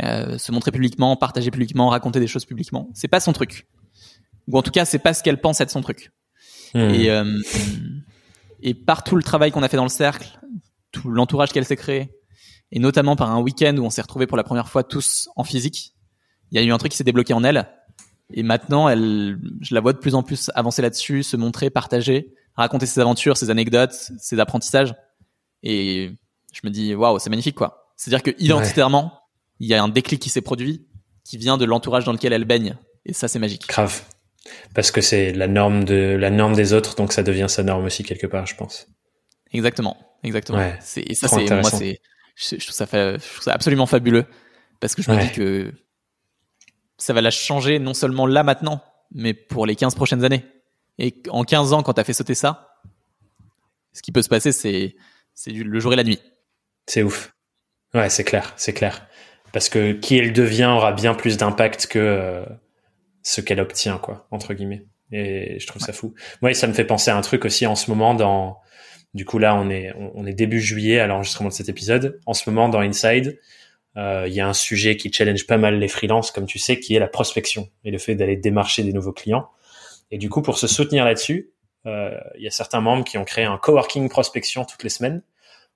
se montrer publiquement, partager publiquement, raconter des choses publiquement. C'est pas son truc, ou en tout cas, c'est pas ce qu'elle pense être son truc. Hmm. Et et par tout le travail qu'on a fait dans le cercle, tout l'entourage qu'elle s'est créé, et notamment par un week-end où on s'est retrouvés pour la première fois tous en physique, il y a eu un truc qui s'est débloqué en elle. Et maintenant, elle, je la vois de plus en plus avancer là-dessus, se montrer, partager, raconter ses aventures, ses anecdotes, ses apprentissages. Et je me dis, waouh, c'est magnifique, quoi. C'est-à-dire que identitairement, il y a un déclic qui s'est produit, qui vient de l'entourage dans lequel elle baigne. Et ça, c'est magique. Grave. Parce que c'est la norme de la norme des autres, donc ça devient sa norme aussi quelque part, je pense. Exactement, exactement. c'est, et ça, c'est moi, c'est, je, trouve ça fait, je trouve ça absolument fabuleux parce que je me dis que ça va la changer non seulement là maintenant, mais pour les 15 prochaines années. Et en 15 ans, quand t'as fait sauter ça, ce qui peut se passer, c'est, c'est le jour et la nuit. C'est ouf. Ouais, c'est clair, c'est clair. Parce que qui elle devient aura bien plus d'impact que euh, ce qu'elle obtient, quoi, entre guillemets. Et je trouve ça fou. Moi, ça me fait penser à un truc aussi en ce moment dans, du coup, là, on est, on, est début juillet à l'enregistrement de cet épisode. En ce moment, dans Inside, il y a un sujet qui challenge pas mal les freelances, comme tu sais, qui est la prospection et le fait d'aller démarcher des nouveaux clients. Et du coup, pour se soutenir là-dessus, euh, il y a certains membres qui ont créé un coworking prospection toutes les semaines,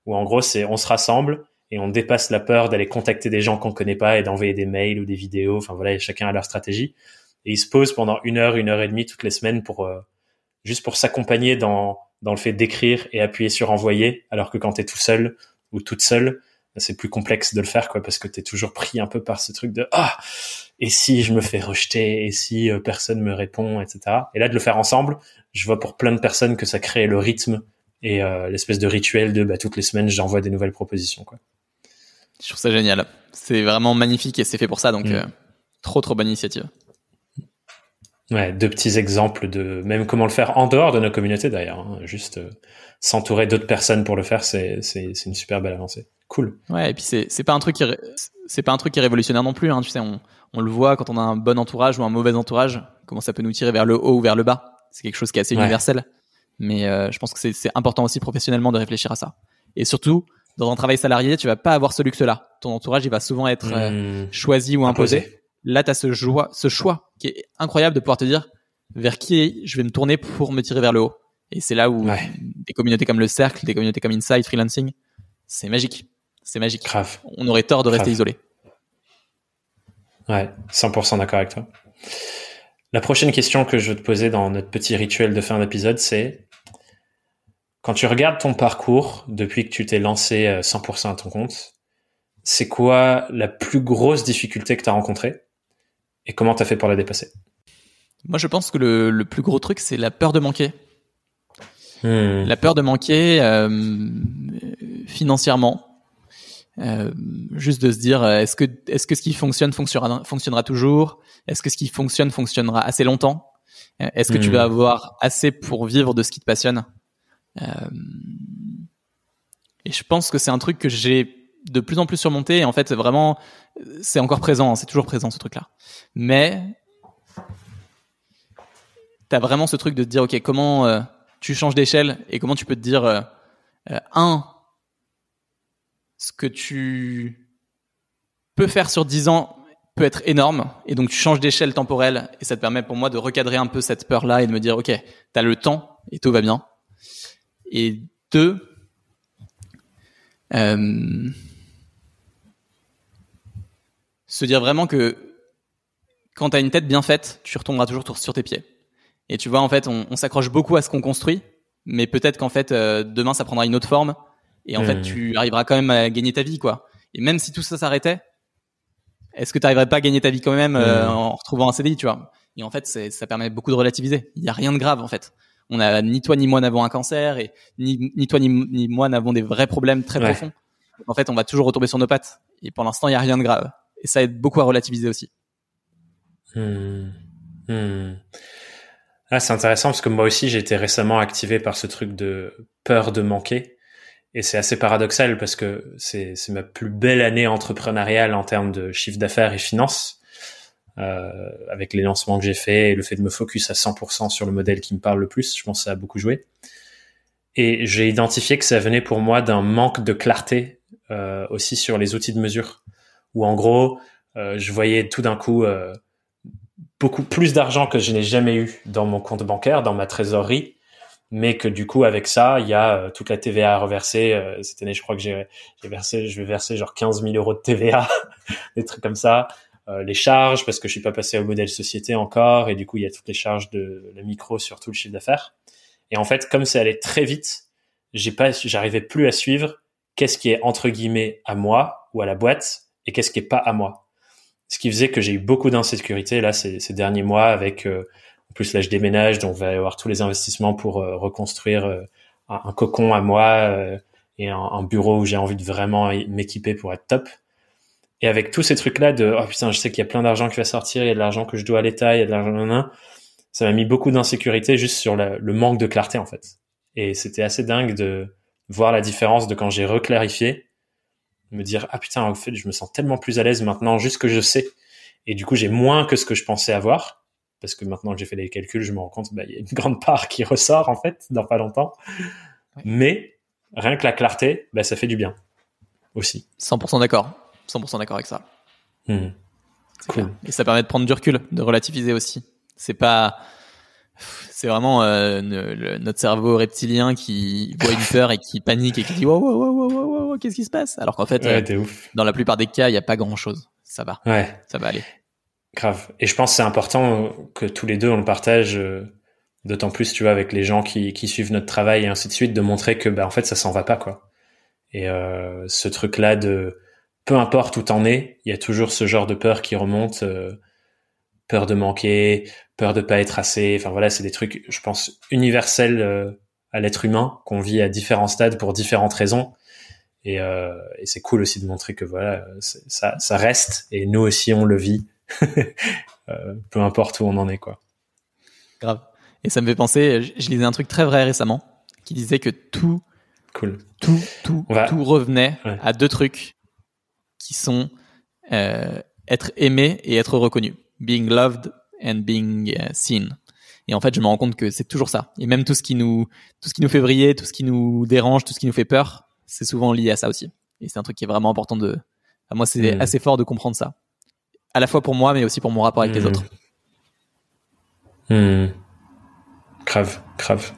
où en gros, c'est on se rassemble et on dépasse la peur d'aller contacter des gens qu'on connaît pas et d'envoyer des mails ou des vidéos. Enfin voilà, chacun a leur stratégie et ils se posent pendant une heure, une heure et demie toutes les semaines pour euh, juste pour s'accompagner dans dans le fait d'écrire et appuyer sur envoyer, alors que quand tu es tout seul ou toute seule, c'est plus complexe de le faire quoi parce que tu es toujours pris un peu par ce truc de ah! Et si je me fais rejeter? Et si euh, personne me répond? etc et là de le faire ensemble je vois pour plein de personnes que ça crée le rythme et euh, l'espèce de rituel de bah, toutes les semaines j'envoie des nouvelles propositions quoi. Je trouve ça génial. C'est vraiment magnifique et c'est fait pour ça donc mm. trop trop bonne initiative Ouais, deux petits exemples de même comment le faire en dehors de nos communautés d'ailleurs. Hein. Juste euh, s'entourer d'autres personnes pour le faire, c'est c'est c'est une super belle avancée. Cool. Ouais, et puis c'est c'est pas un truc qui c'est pas un truc qui est révolutionnaire non plus. Hein. Tu sais, on on le voit quand on a un bon entourage ou un mauvais entourage, comment ça peut nous tirer vers le haut ou vers le bas. C'est quelque chose qui est assez universel. Mais euh, je pense que c'est c'est important aussi professionnellement de réfléchir à ça. Et surtout dans un travail salarié, tu vas pas avoir ce luxe-là. Ton entourage, il va souvent être euh, mmh. choisi ou imposé là, tu as ce, joie, ce choix qui est incroyable de pouvoir te dire vers qui je vais me tourner pour me tirer vers le haut. Et c'est là où des communautés comme le Cercle, des communautés comme Inside, Freelancing, c'est magique. C'est magique. Grave. On aurait tort de rester isolé. Ouais, 100% d'accord avec toi. La prochaine question que je veux te poser dans notre petit rituel de fin d'épisode, c'est quand tu regardes ton parcours depuis que tu t'es lancé 100% euh, à ton compte, c'est quoi la plus grosse difficulté que tu as rencontrée? Et comment t'as fait pour la dépasser? Moi, je pense que le, le plus gros truc, c'est la peur de manquer. Hmm. La peur de manquer euh, financièrement. Euh, juste de se dire est-ce que est-ce que ce qui fonctionne fonctionnera, fonctionnera toujours? Est-ce que ce qui fonctionne fonctionnera assez longtemps? Euh, Est-ce que tu vas hmm. avoir assez pour vivre de ce qui te passionne? Euh, Et je pense que c'est un truc que j'ai de plus en plus surmonté. Et en fait, vraiment, c'est encore présent, c'est toujours présent ce truc-là. Mais t'as vraiment ce truc de te dire, ok, comment euh, tu changes d'échelle et comment tu peux te dire, euh, euh, un, ce que tu peux faire sur 10 ans peut être énorme et donc tu changes d'échelle temporelle et ça te permet pour moi de recadrer un peu cette peur là et de me dire ok t'as le temps et tout va bien et deux se dire vraiment que quand tu as une tête bien faite, tu retomberas toujours sur tes pieds. Et tu vois, en fait, on, s'accroche beaucoup à ce qu'on construit, mais peut-être qu'en fait, euh, demain, ça prendra une autre forme, et en fait, hmm. tu arriveras quand même à gagner ta vie, quoi. Et même si tout ça s'arrêtait, est-ce que tu arriverais pas à gagner ta vie quand même euh, en retrouvant un CDI, tu vois? Et en fait, ça permet beaucoup de relativiser. Il y a rien de grave en fait. On a ni toi ni moi n'avons un cancer et ni, ni toi ni, ni moi n'avons des vrais problèmes très profonds. En fait, on va toujours retomber sur nos pattes. Et pour l'instant, il y a rien de grave. Et ça aide beaucoup à relativiser aussi. Hmm. Hmm. Ah, c'est intéressant parce que moi aussi, j'ai été récemment activé par ce truc de peur de manquer. Et c'est assez paradoxal parce que c'est ma plus belle année entrepreneuriale en termes de chiffre d'affaires et finances. Euh, avec les lancements que j'ai faits et le fait de me focus à 100% sur le modèle qui me parle le plus, je pense que ça a beaucoup joué. Et j'ai identifié que ça venait pour moi d'un manque de clarté euh, aussi sur les outils de mesure, où en gros, euh, je voyais tout d'un coup euh, beaucoup plus d'argent que je n'ai jamais eu dans mon compte bancaire, dans ma trésorerie, mais que du coup avec ça, il y a euh, toute la TVA à reverser. Euh, cette année, je crois que j'ai versé, je vais verser genre 15 000 euros de TVA, des trucs comme ça. Euh, les charges parce que je suis pas passé au modèle société encore et du coup il y a toutes les charges de la micro sur tout le chiffre d'affaires. Et en fait, comme ça allait très vite, j'ai pas, j'arrivais plus à suivre qu'est-ce qui est entre guillemets à moi ou à la boîte et qu'est-ce qui est pas à moi. Ce qui faisait que j'ai eu beaucoup d'insécurité là ces, derniers mois avec euh, en plus là je déménage donc va y avoir tous les investissements pour euh, reconstruire euh, un, cocon à moi et un, un, bureau où j'ai envie de vraiment m'équiper pour être top. Et avec tous ces trucs là de oh putain je sais qu'il y a plein d'argent qui va sortir il y a de l'argent que je dois à l'État il y a de l'argent ça m'a mis beaucoup d'insécurité juste sur le manque de clarté en fait. Et c'était assez dingue de voir la différence de quand j'ai reclarifié me dire ah putain en fait je me sens tellement plus à l'aise maintenant juste que je sais. Et du coup j'ai moins que ce que je pensais avoir parce que maintenant que j'ai fait les calculs je me rends compte bah il y a une grande part qui ressort en fait dans pas longtemps. Mais rien que la clarté bah ça fait du bien aussi. 100% d'accord. 100% d'accord avec ça. Mmh. cool. et ça permet de prendre du recul de relativiser aussi. C'est pas c'est vraiment euh, notre cerveau reptilien qui voit une peur et qui panique et qui dit wow wow wow wow wow, qu'est-ce qui se passe? Alors qu'en fait euh, dans la plupart des cas il n'y a pas grand chose ça va. Ouais. Ça va aller. Grave. Et je pense que c'est important que tous les deux on le partage euh, d'autant plus tu vois avec les gens qui, qui suivent notre travail et ainsi de suite de montrer que bah en fait ça s'en va pas quoi. Et euh, ce truc là de peu importe où t'en es il y a toujours ce genre de peur qui remonte peur de manquer, peur de pas être assez. Enfin voilà, c'est des trucs, je pense, universels euh, à l'être humain qu'on vit à différents stades pour différentes raisons. Et, euh, et c'est cool aussi de montrer que voilà, ça, ça reste et nous aussi on le vit, euh, peu importe où on en est quoi. Grave. Et ça me fait penser, je, lisais un truc très vrai récemment qui disait que tout, cool, tout, tout, tout revenait à deux trucs qui sont euh, être aimé et être reconnu being loved and being uh, seen. Et en fait, je me rends compte que c'est toujours ça. Et même tout ce qui nous, tout ce qui nous fait briller, tout ce qui nous dérange, tout ce qui nous fait peur, c'est souvent lié à ça aussi. Et c'est un truc qui est vraiment important de, à moi, c'est hmm. assez fort de comprendre ça. À la fois pour moi, mais aussi pour mon rapport avec les hmm. autres. Mmh. Crave, crave.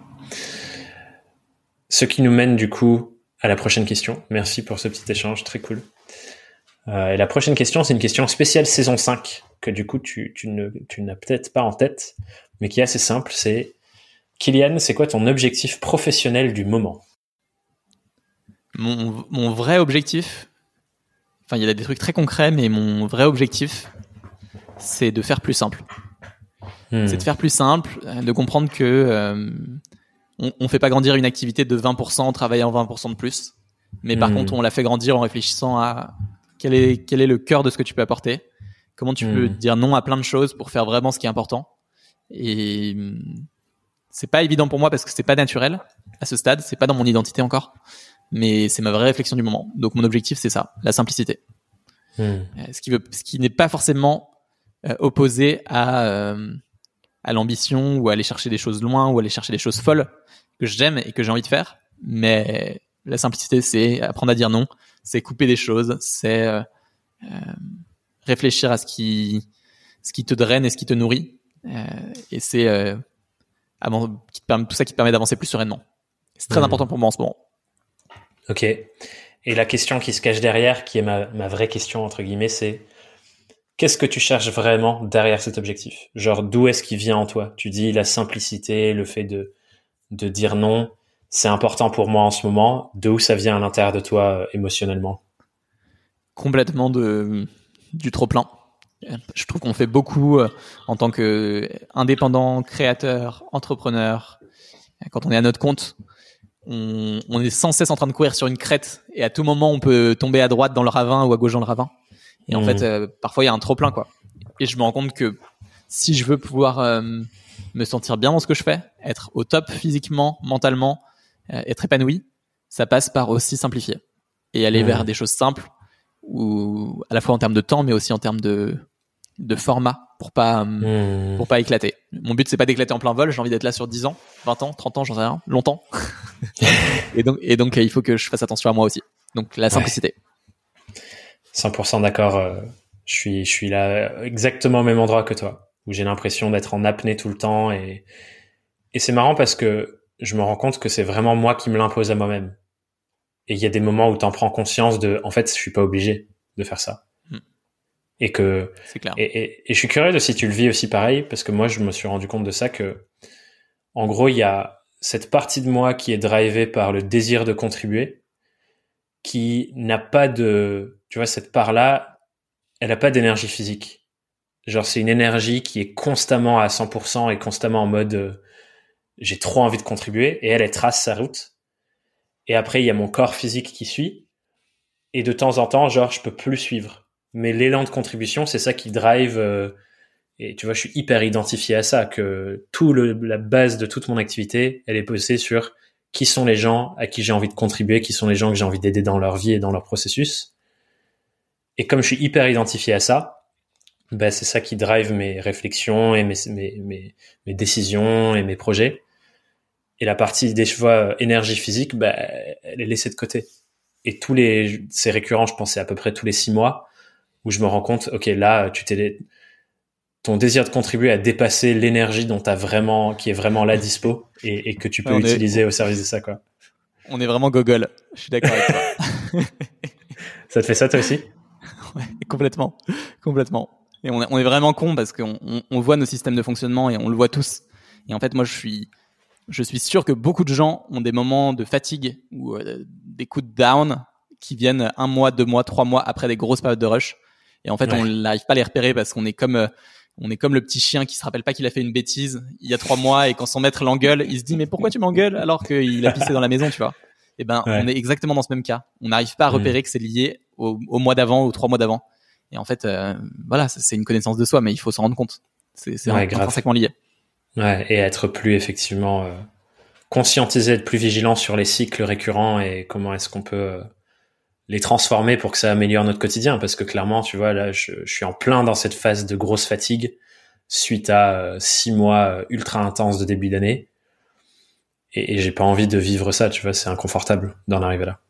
Ce qui nous mène du coup à la prochaine question. Merci pour ce petit échange, très cool. Euh, et la prochaine question, c'est une question spéciale saison 5, que du coup tu, tu ne, tu n'as peut-être pas en tête, mais qui est assez simple. C'est Kylian, c'est quoi ton objectif professionnel du moment? Mon, mon vrai objectif, enfin il y a des trucs très concrets, mais mon vrai objectif, c'est de faire plus simple. Hmm. C'est de faire plus simple, de comprendre que euh, on, on fait pas grandir une activité de 20% en travaillant 20% de plus, mais par hmm. contre on la fait grandir en réfléchissant à quel est, quel est le cœur de ce que tu peux apporter? Comment tu peux hmm. dire non à plein de choses pour faire vraiment ce qui est important? Et hmm, c'est pas évident pour moi parce que c'est pas naturel à ce stade, c'est pas dans mon identité encore, mais c'est ma vraie réflexion du moment. Donc mon objectif c'est ça, la simplicité. Hmm. Euh, ce qui veut, ce qui n'est pas forcément euh, opposé à euh, à l'ambition ou à aller chercher des choses loin ou aller chercher des choses folles que j'aime et que j'ai envie de faire, mais la simplicité c'est apprendre à dire non, c'est couper des choses, c'est euh, euh, réfléchir à ce qui, ce qui te draine et ce qui te nourrit. Euh, et c'est qui te permet, tout ça qui te permet d'avancer plus sereinement. C'est très mmh. important pour moi en ce moment. Ok. Et la question qui se cache derrière, qui est ma, ma vraie question entre guillemets, c'est qu'est-ce que tu cherches vraiment derrière cet objectif? Genre d'où est-ce qu'il vient en toi? Tu dis la simplicité, le fait de de dire non c'est important pour moi en ce moment. De où ça vient à l'intérieur de toi euh, émotionnellement Complètement de du trop plein. Je trouve qu'on fait beaucoup euh, en tant que indépendant, créateur, entrepreneur. Quand on est à notre compte, on, on, est sans cesse en train de courir sur une crête et à tout moment on peut tomber à droite dans le ravin ou à gauche dans le ravin. Et en mmh. fait, euh, parfois il y a un trop plein quoi. Et je me rends compte que si je veux pouvoir euh, me sentir bien dans ce que je fais, être au top physiquement, mentalement, être épanoui, ça passe par aussi simplifier et aller vers des choses simples ou à la fois en termes de temps mais aussi en termes de de format pour pas mmh. pour pas éclater. Mon but c'est pas d'éclater en plein vol, j'ai envie d'être là sur 10 ans, 20 ans, 30 ans, j'en sais rien, longtemps. et donc et donc il faut que je fasse attention à moi aussi. Donc la simplicité. 100% d'accord, euh, je suis je suis là exactement au même endroit que toi où j'ai l'impression d'être en apnée tout le temps et et c'est marrant parce que je me rends compte que c'est vraiment moi qui me l'impose à moi-même. Et il y a des moments où tu en prends conscience de, en fait, je suis pas obligé de faire ça. Hmm. Et que, c'est clair. Et, et, je suis curieux de si tu le vis aussi pareil, parce que moi, je me suis rendu compte de ça que, en gros, il y a cette partie de moi qui est drivée par le désir de contribuer, qui n'a pas de, tu vois, cette part-là, elle n'a pas d'énergie physique. Genre, c'est une énergie qui est constamment à 100% et constamment en mode, euh, j'ai trop envie de contribuer, et elle, elle trace sa route. Et après il y a mon corps physique qui suit. Et de temps en temps genre je peux plus suivre. Mais l'élan de contribution c'est ça qui drive euh, et tu vois je suis hyper identifié à ça que tout le, la base de toute mon activité elle est posée sur qui sont les gens à qui j'ai envie de contribuer qui sont les gens que j'ai envie d'aider dans leur vie et dans leur processus. Et comme je suis hyper identifié à ça ben c'est ça qui drive mes réflexions et mes, mes, mes, mes décisions et mes projets et la partie des chevaux euh, énergie physique, bah, elle est laissée de côté. Et tous les, c'est récurrent, je pensais à peu près tous les six mois, où je me rends compte, ok, là, tu t'es, ton désir de contribuer à dépasser l'énergie dont t'as vraiment, qui est vraiment là dispo et, et que tu peux utiliser au service de ça, quoi. On est vraiment gogol. Je suis d'accord avec toi. ça te fait ça toi aussi? Ouais, complètement, complètement. Et on est, on est vraiment con parce qu'on on, on voit nos systèmes de fonctionnement et on le voit tous. Et en fait, moi, je suis, je suis sûr que beaucoup de gens ont des moments de fatigue ou euh, des coups de down qui viennent un mois, deux mois, trois mois après des grosses périodes de rush. Et en fait, on n'arrive pas à les repérer parce qu'on est comme euh, on est comme le petit chien qui se rappelle pas qu'il a fait une bêtise il y a trois mois et quand son maître l'engueule, il se dit mais pourquoi tu m'engueules alors qu'il a pissé dans la maison, tu vois? Eh ben, on est exactement dans ce même cas. On n'arrive pas à mm. repérer que c'est lié au, mois d'avant ou trois mois d'avant. Et en fait, euh, voilà, c'est une connaissance de soi, mais il faut s'en rendre compte. C'est ouais, intrinsèquement lié. Ouais, et être plus effectivement euh, conscientisé, être plus vigilant sur les cycles récurrents et comment est-ce qu'on peut euh, les transformer pour que ça améliore notre quotidien. Parce que clairement, tu vois, là, je, suis en plein dans cette phase de grosse fatigue suite à euh, six mois ultra intenses de début d'année. Et, et j'ai pas envie de vivre ça, tu vois, c'est inconfortable d'en arriver là.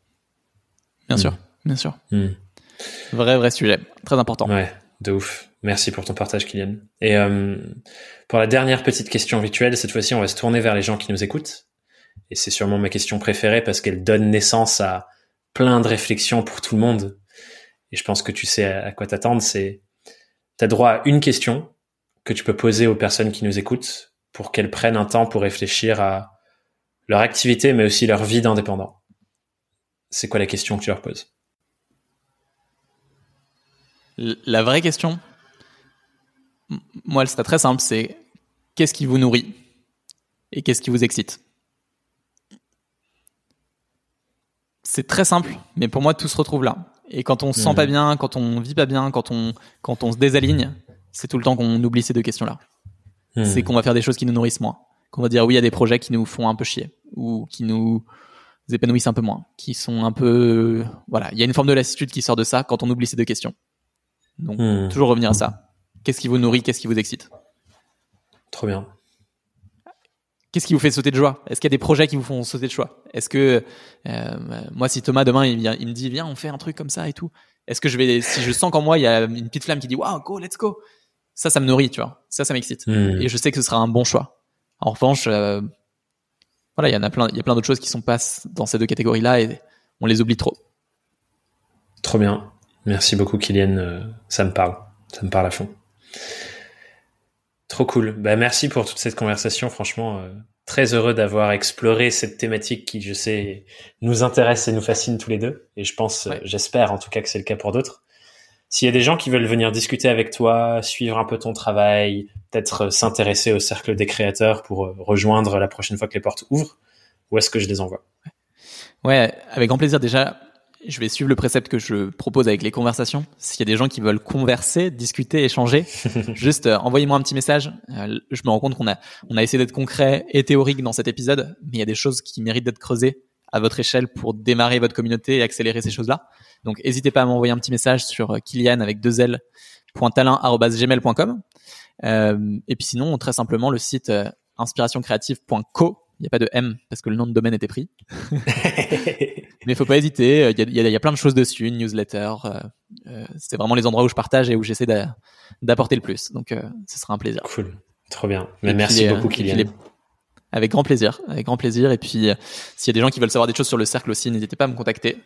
Bien sûr, bien sûr. Hmm. Vrai, vrai sujet. Très important. Ouais, de ouf. Merci pour ton partage, Kylian. Et euh, pour la dernière petite question rituelle, cette fois-ci, on va se tourner vers les gens qui nous écoutent. Et c'est sûrement ma question préférée parce qu'elle donne naissance à plein de réflexions pour tout le monde. Et je pense que tu sais à quoi t'attendre. C'est, t'as droit à une question que tu peux poser aux personnes qui nous écoutent pour qu'elles prennent un temps pour réfléchir à leur activité, mais aussi leur vie d'indépendant. C'est quoi la question que tu leur poses? La vraie question, moi, c'est très simple, c'est qu'est-ce qui vous nourrit et qu'est-ce qui vous excite? C'est très simple, mais pour moi, tout se retrouve là. Et quand on se sent pas mmh. bien, quand on vit pas bien, quand on, quand on se désaligne, c'est tout le temps qu'on oublie ces deux questions-là. Mmh. C'est qu'on va faire des choses qui nous nourrissent moins. Qu'on va dire oui à des projets qui nous font un peu chier ou qui nous épanouissent un peu moins, qui sont un peu, voilà. Il y a une forme de lassitude qui sort de ça quand on oublie ces deux questions. Donc, mmh. toujours revenir à ça. Qu'est-ce qui vous nourrit Qu'est-ce qui vous excite? Trop bien. Qu'est-ce qui vous fait sauter de joie? Est-ce qu'il y a des projets qui vous font sauter de joie? Est-ce que euh, moi, si Thomas demain il, vient, il me dit viens, on fait un truc comme ça et tout, est-ce que je vais, si je sens qu'en moi il y a une petite flamme qui dit waouh, go, let's go, ça, ça me nourrit, tu vois, ça, ça m'excite, hmm. et je sais que ce sera un bon choix. En revanche, euh, voilà, il y en a plein, il y a plein d'autres choses qui sont pas dans ces deux catégories-là et on les oublie trop. Trop bien, merci beaucoup, Kylian, euh, ça me parle, ça me parle à fond. Trop cool. Bah, merci pour toute cette conversation. Franchement, euh, très heureux d'avoir exploré cette thématique qui, je sais, nous intéresse et nous fascine tous les deux. Et je pense, j'espère en tout cas que c'est le cas pour d'autres. s'il y a des gens qui veulent venir discuter avec toi, suivre un peu ton travail, peut-être s'intéresser au cercle des créateurs pour euh, rejoindre la prochaine fois que les portes ouvrent, où est-ce que je les envoie? Ouais, avec grand plaisir. Déjà, je vais suivre le précepte que je propose avec les conversations. S'il y a des gens qui veulent converser, discuter, échanger, juste euh, envoyez-moi un petit message. Euh, je me rends compte qu'on a on a essayé d'être concret et théorique dans cet épisode, mais il y a des choses qui méritent d'être creusées à votre échelle pour démarrer votre communauté et accélérer ces choses-là. Donc n'hésitez pas à m'envoyer un petit message sur euh, Kylian avec deux L Euh, et puis sinon, très simplement, le site inspirationcreative.co il n'y a pas de M parce que le nom de domaine était pris. Mais il faut pas hésiter. Il y a, y a, plein de choses dessus, une newsletter. Euh, euh, c'est vraiment les endroits où je partage et où j'essaie d'apporter le plus. Donc, euh, ce sera un plaisir. Cool. Trop bien. Mais merci beaucoup, Kylian. avec grand plaisir. Avec grand plaisir. Et puis, s'il y a des gens qui veulent savoir des choses sur le cercle aussi, n'hésitez pas à me contacter.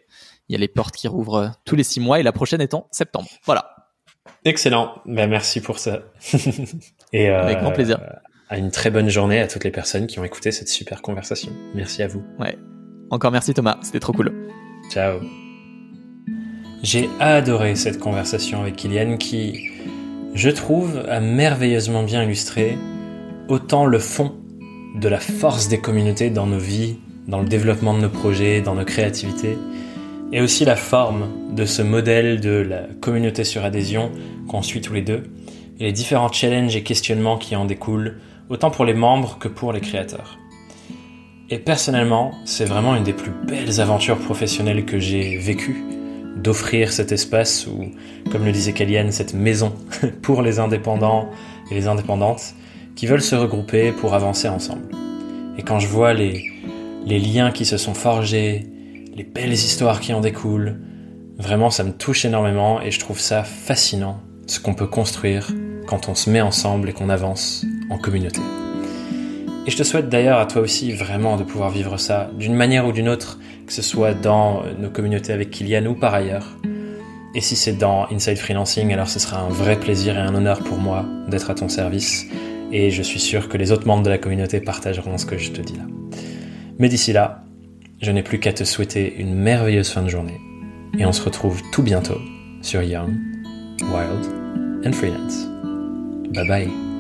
Il y a les portes qui rouvrent tous les six mois et la prochaine étant septembre. Voilà. Excellent. Ben, merci pour ça. et avec grand plaisir une très bonne journée à toutes les personnes qui ont écouté cette super conversation. Merci à vous. Ouais. Encore merci Thomas, c'était trop cool. Ciao. J'ai adoré cette conversation avec Kylian qui, je trouve, a merveilleusement bien illustré autant le fond de la force des communautés dans nos vies, dans le développement de nos projets, dans nos créativités, et aussi la forme de ce modèle de la communauté sur adhésion qu'on suit tous les deux, et les différents challenges et questionnements qui en découlent, autant pour les membres que pour les créateurs. Et personnellement, c'est vraiment une des plus belles aventures professionnelles que j'ai vécues, d'offrir cet espace ou, comme le disait Kalian, cette maison pour les indépendants et les indépendantes qui veulent se regrouper pour avancer ensemble. Et quand je vois les, les liens qui se sont forgés, les belles histoires qui en découlent, vraiment ça me touche énormément et je trouve ça fascinant, ce qu'on peut construire quand on se met ensemble et qu'on avance communauté. Et je te souhaite d'ailleurs à toi aussi vraiment de pouvoir vivre ça d'une manière ou d'une autre, que ce soit dans nos communautés avec Kylian ou par ailleurs. Et si c'est dans Inside Freelancing, alors ce sera un vrai plaisir et un honneur pour moi d'être à ton service. Et je suis sûr que les autres membres de la communauté partageront ce que je te dis là. Mais d'ici là, je n'ai plus qu'à te souhaiter une merveilleuse fin de journée. Et on se retrouve tout bientôt sur Young, Wild and Freelance. Bye bye.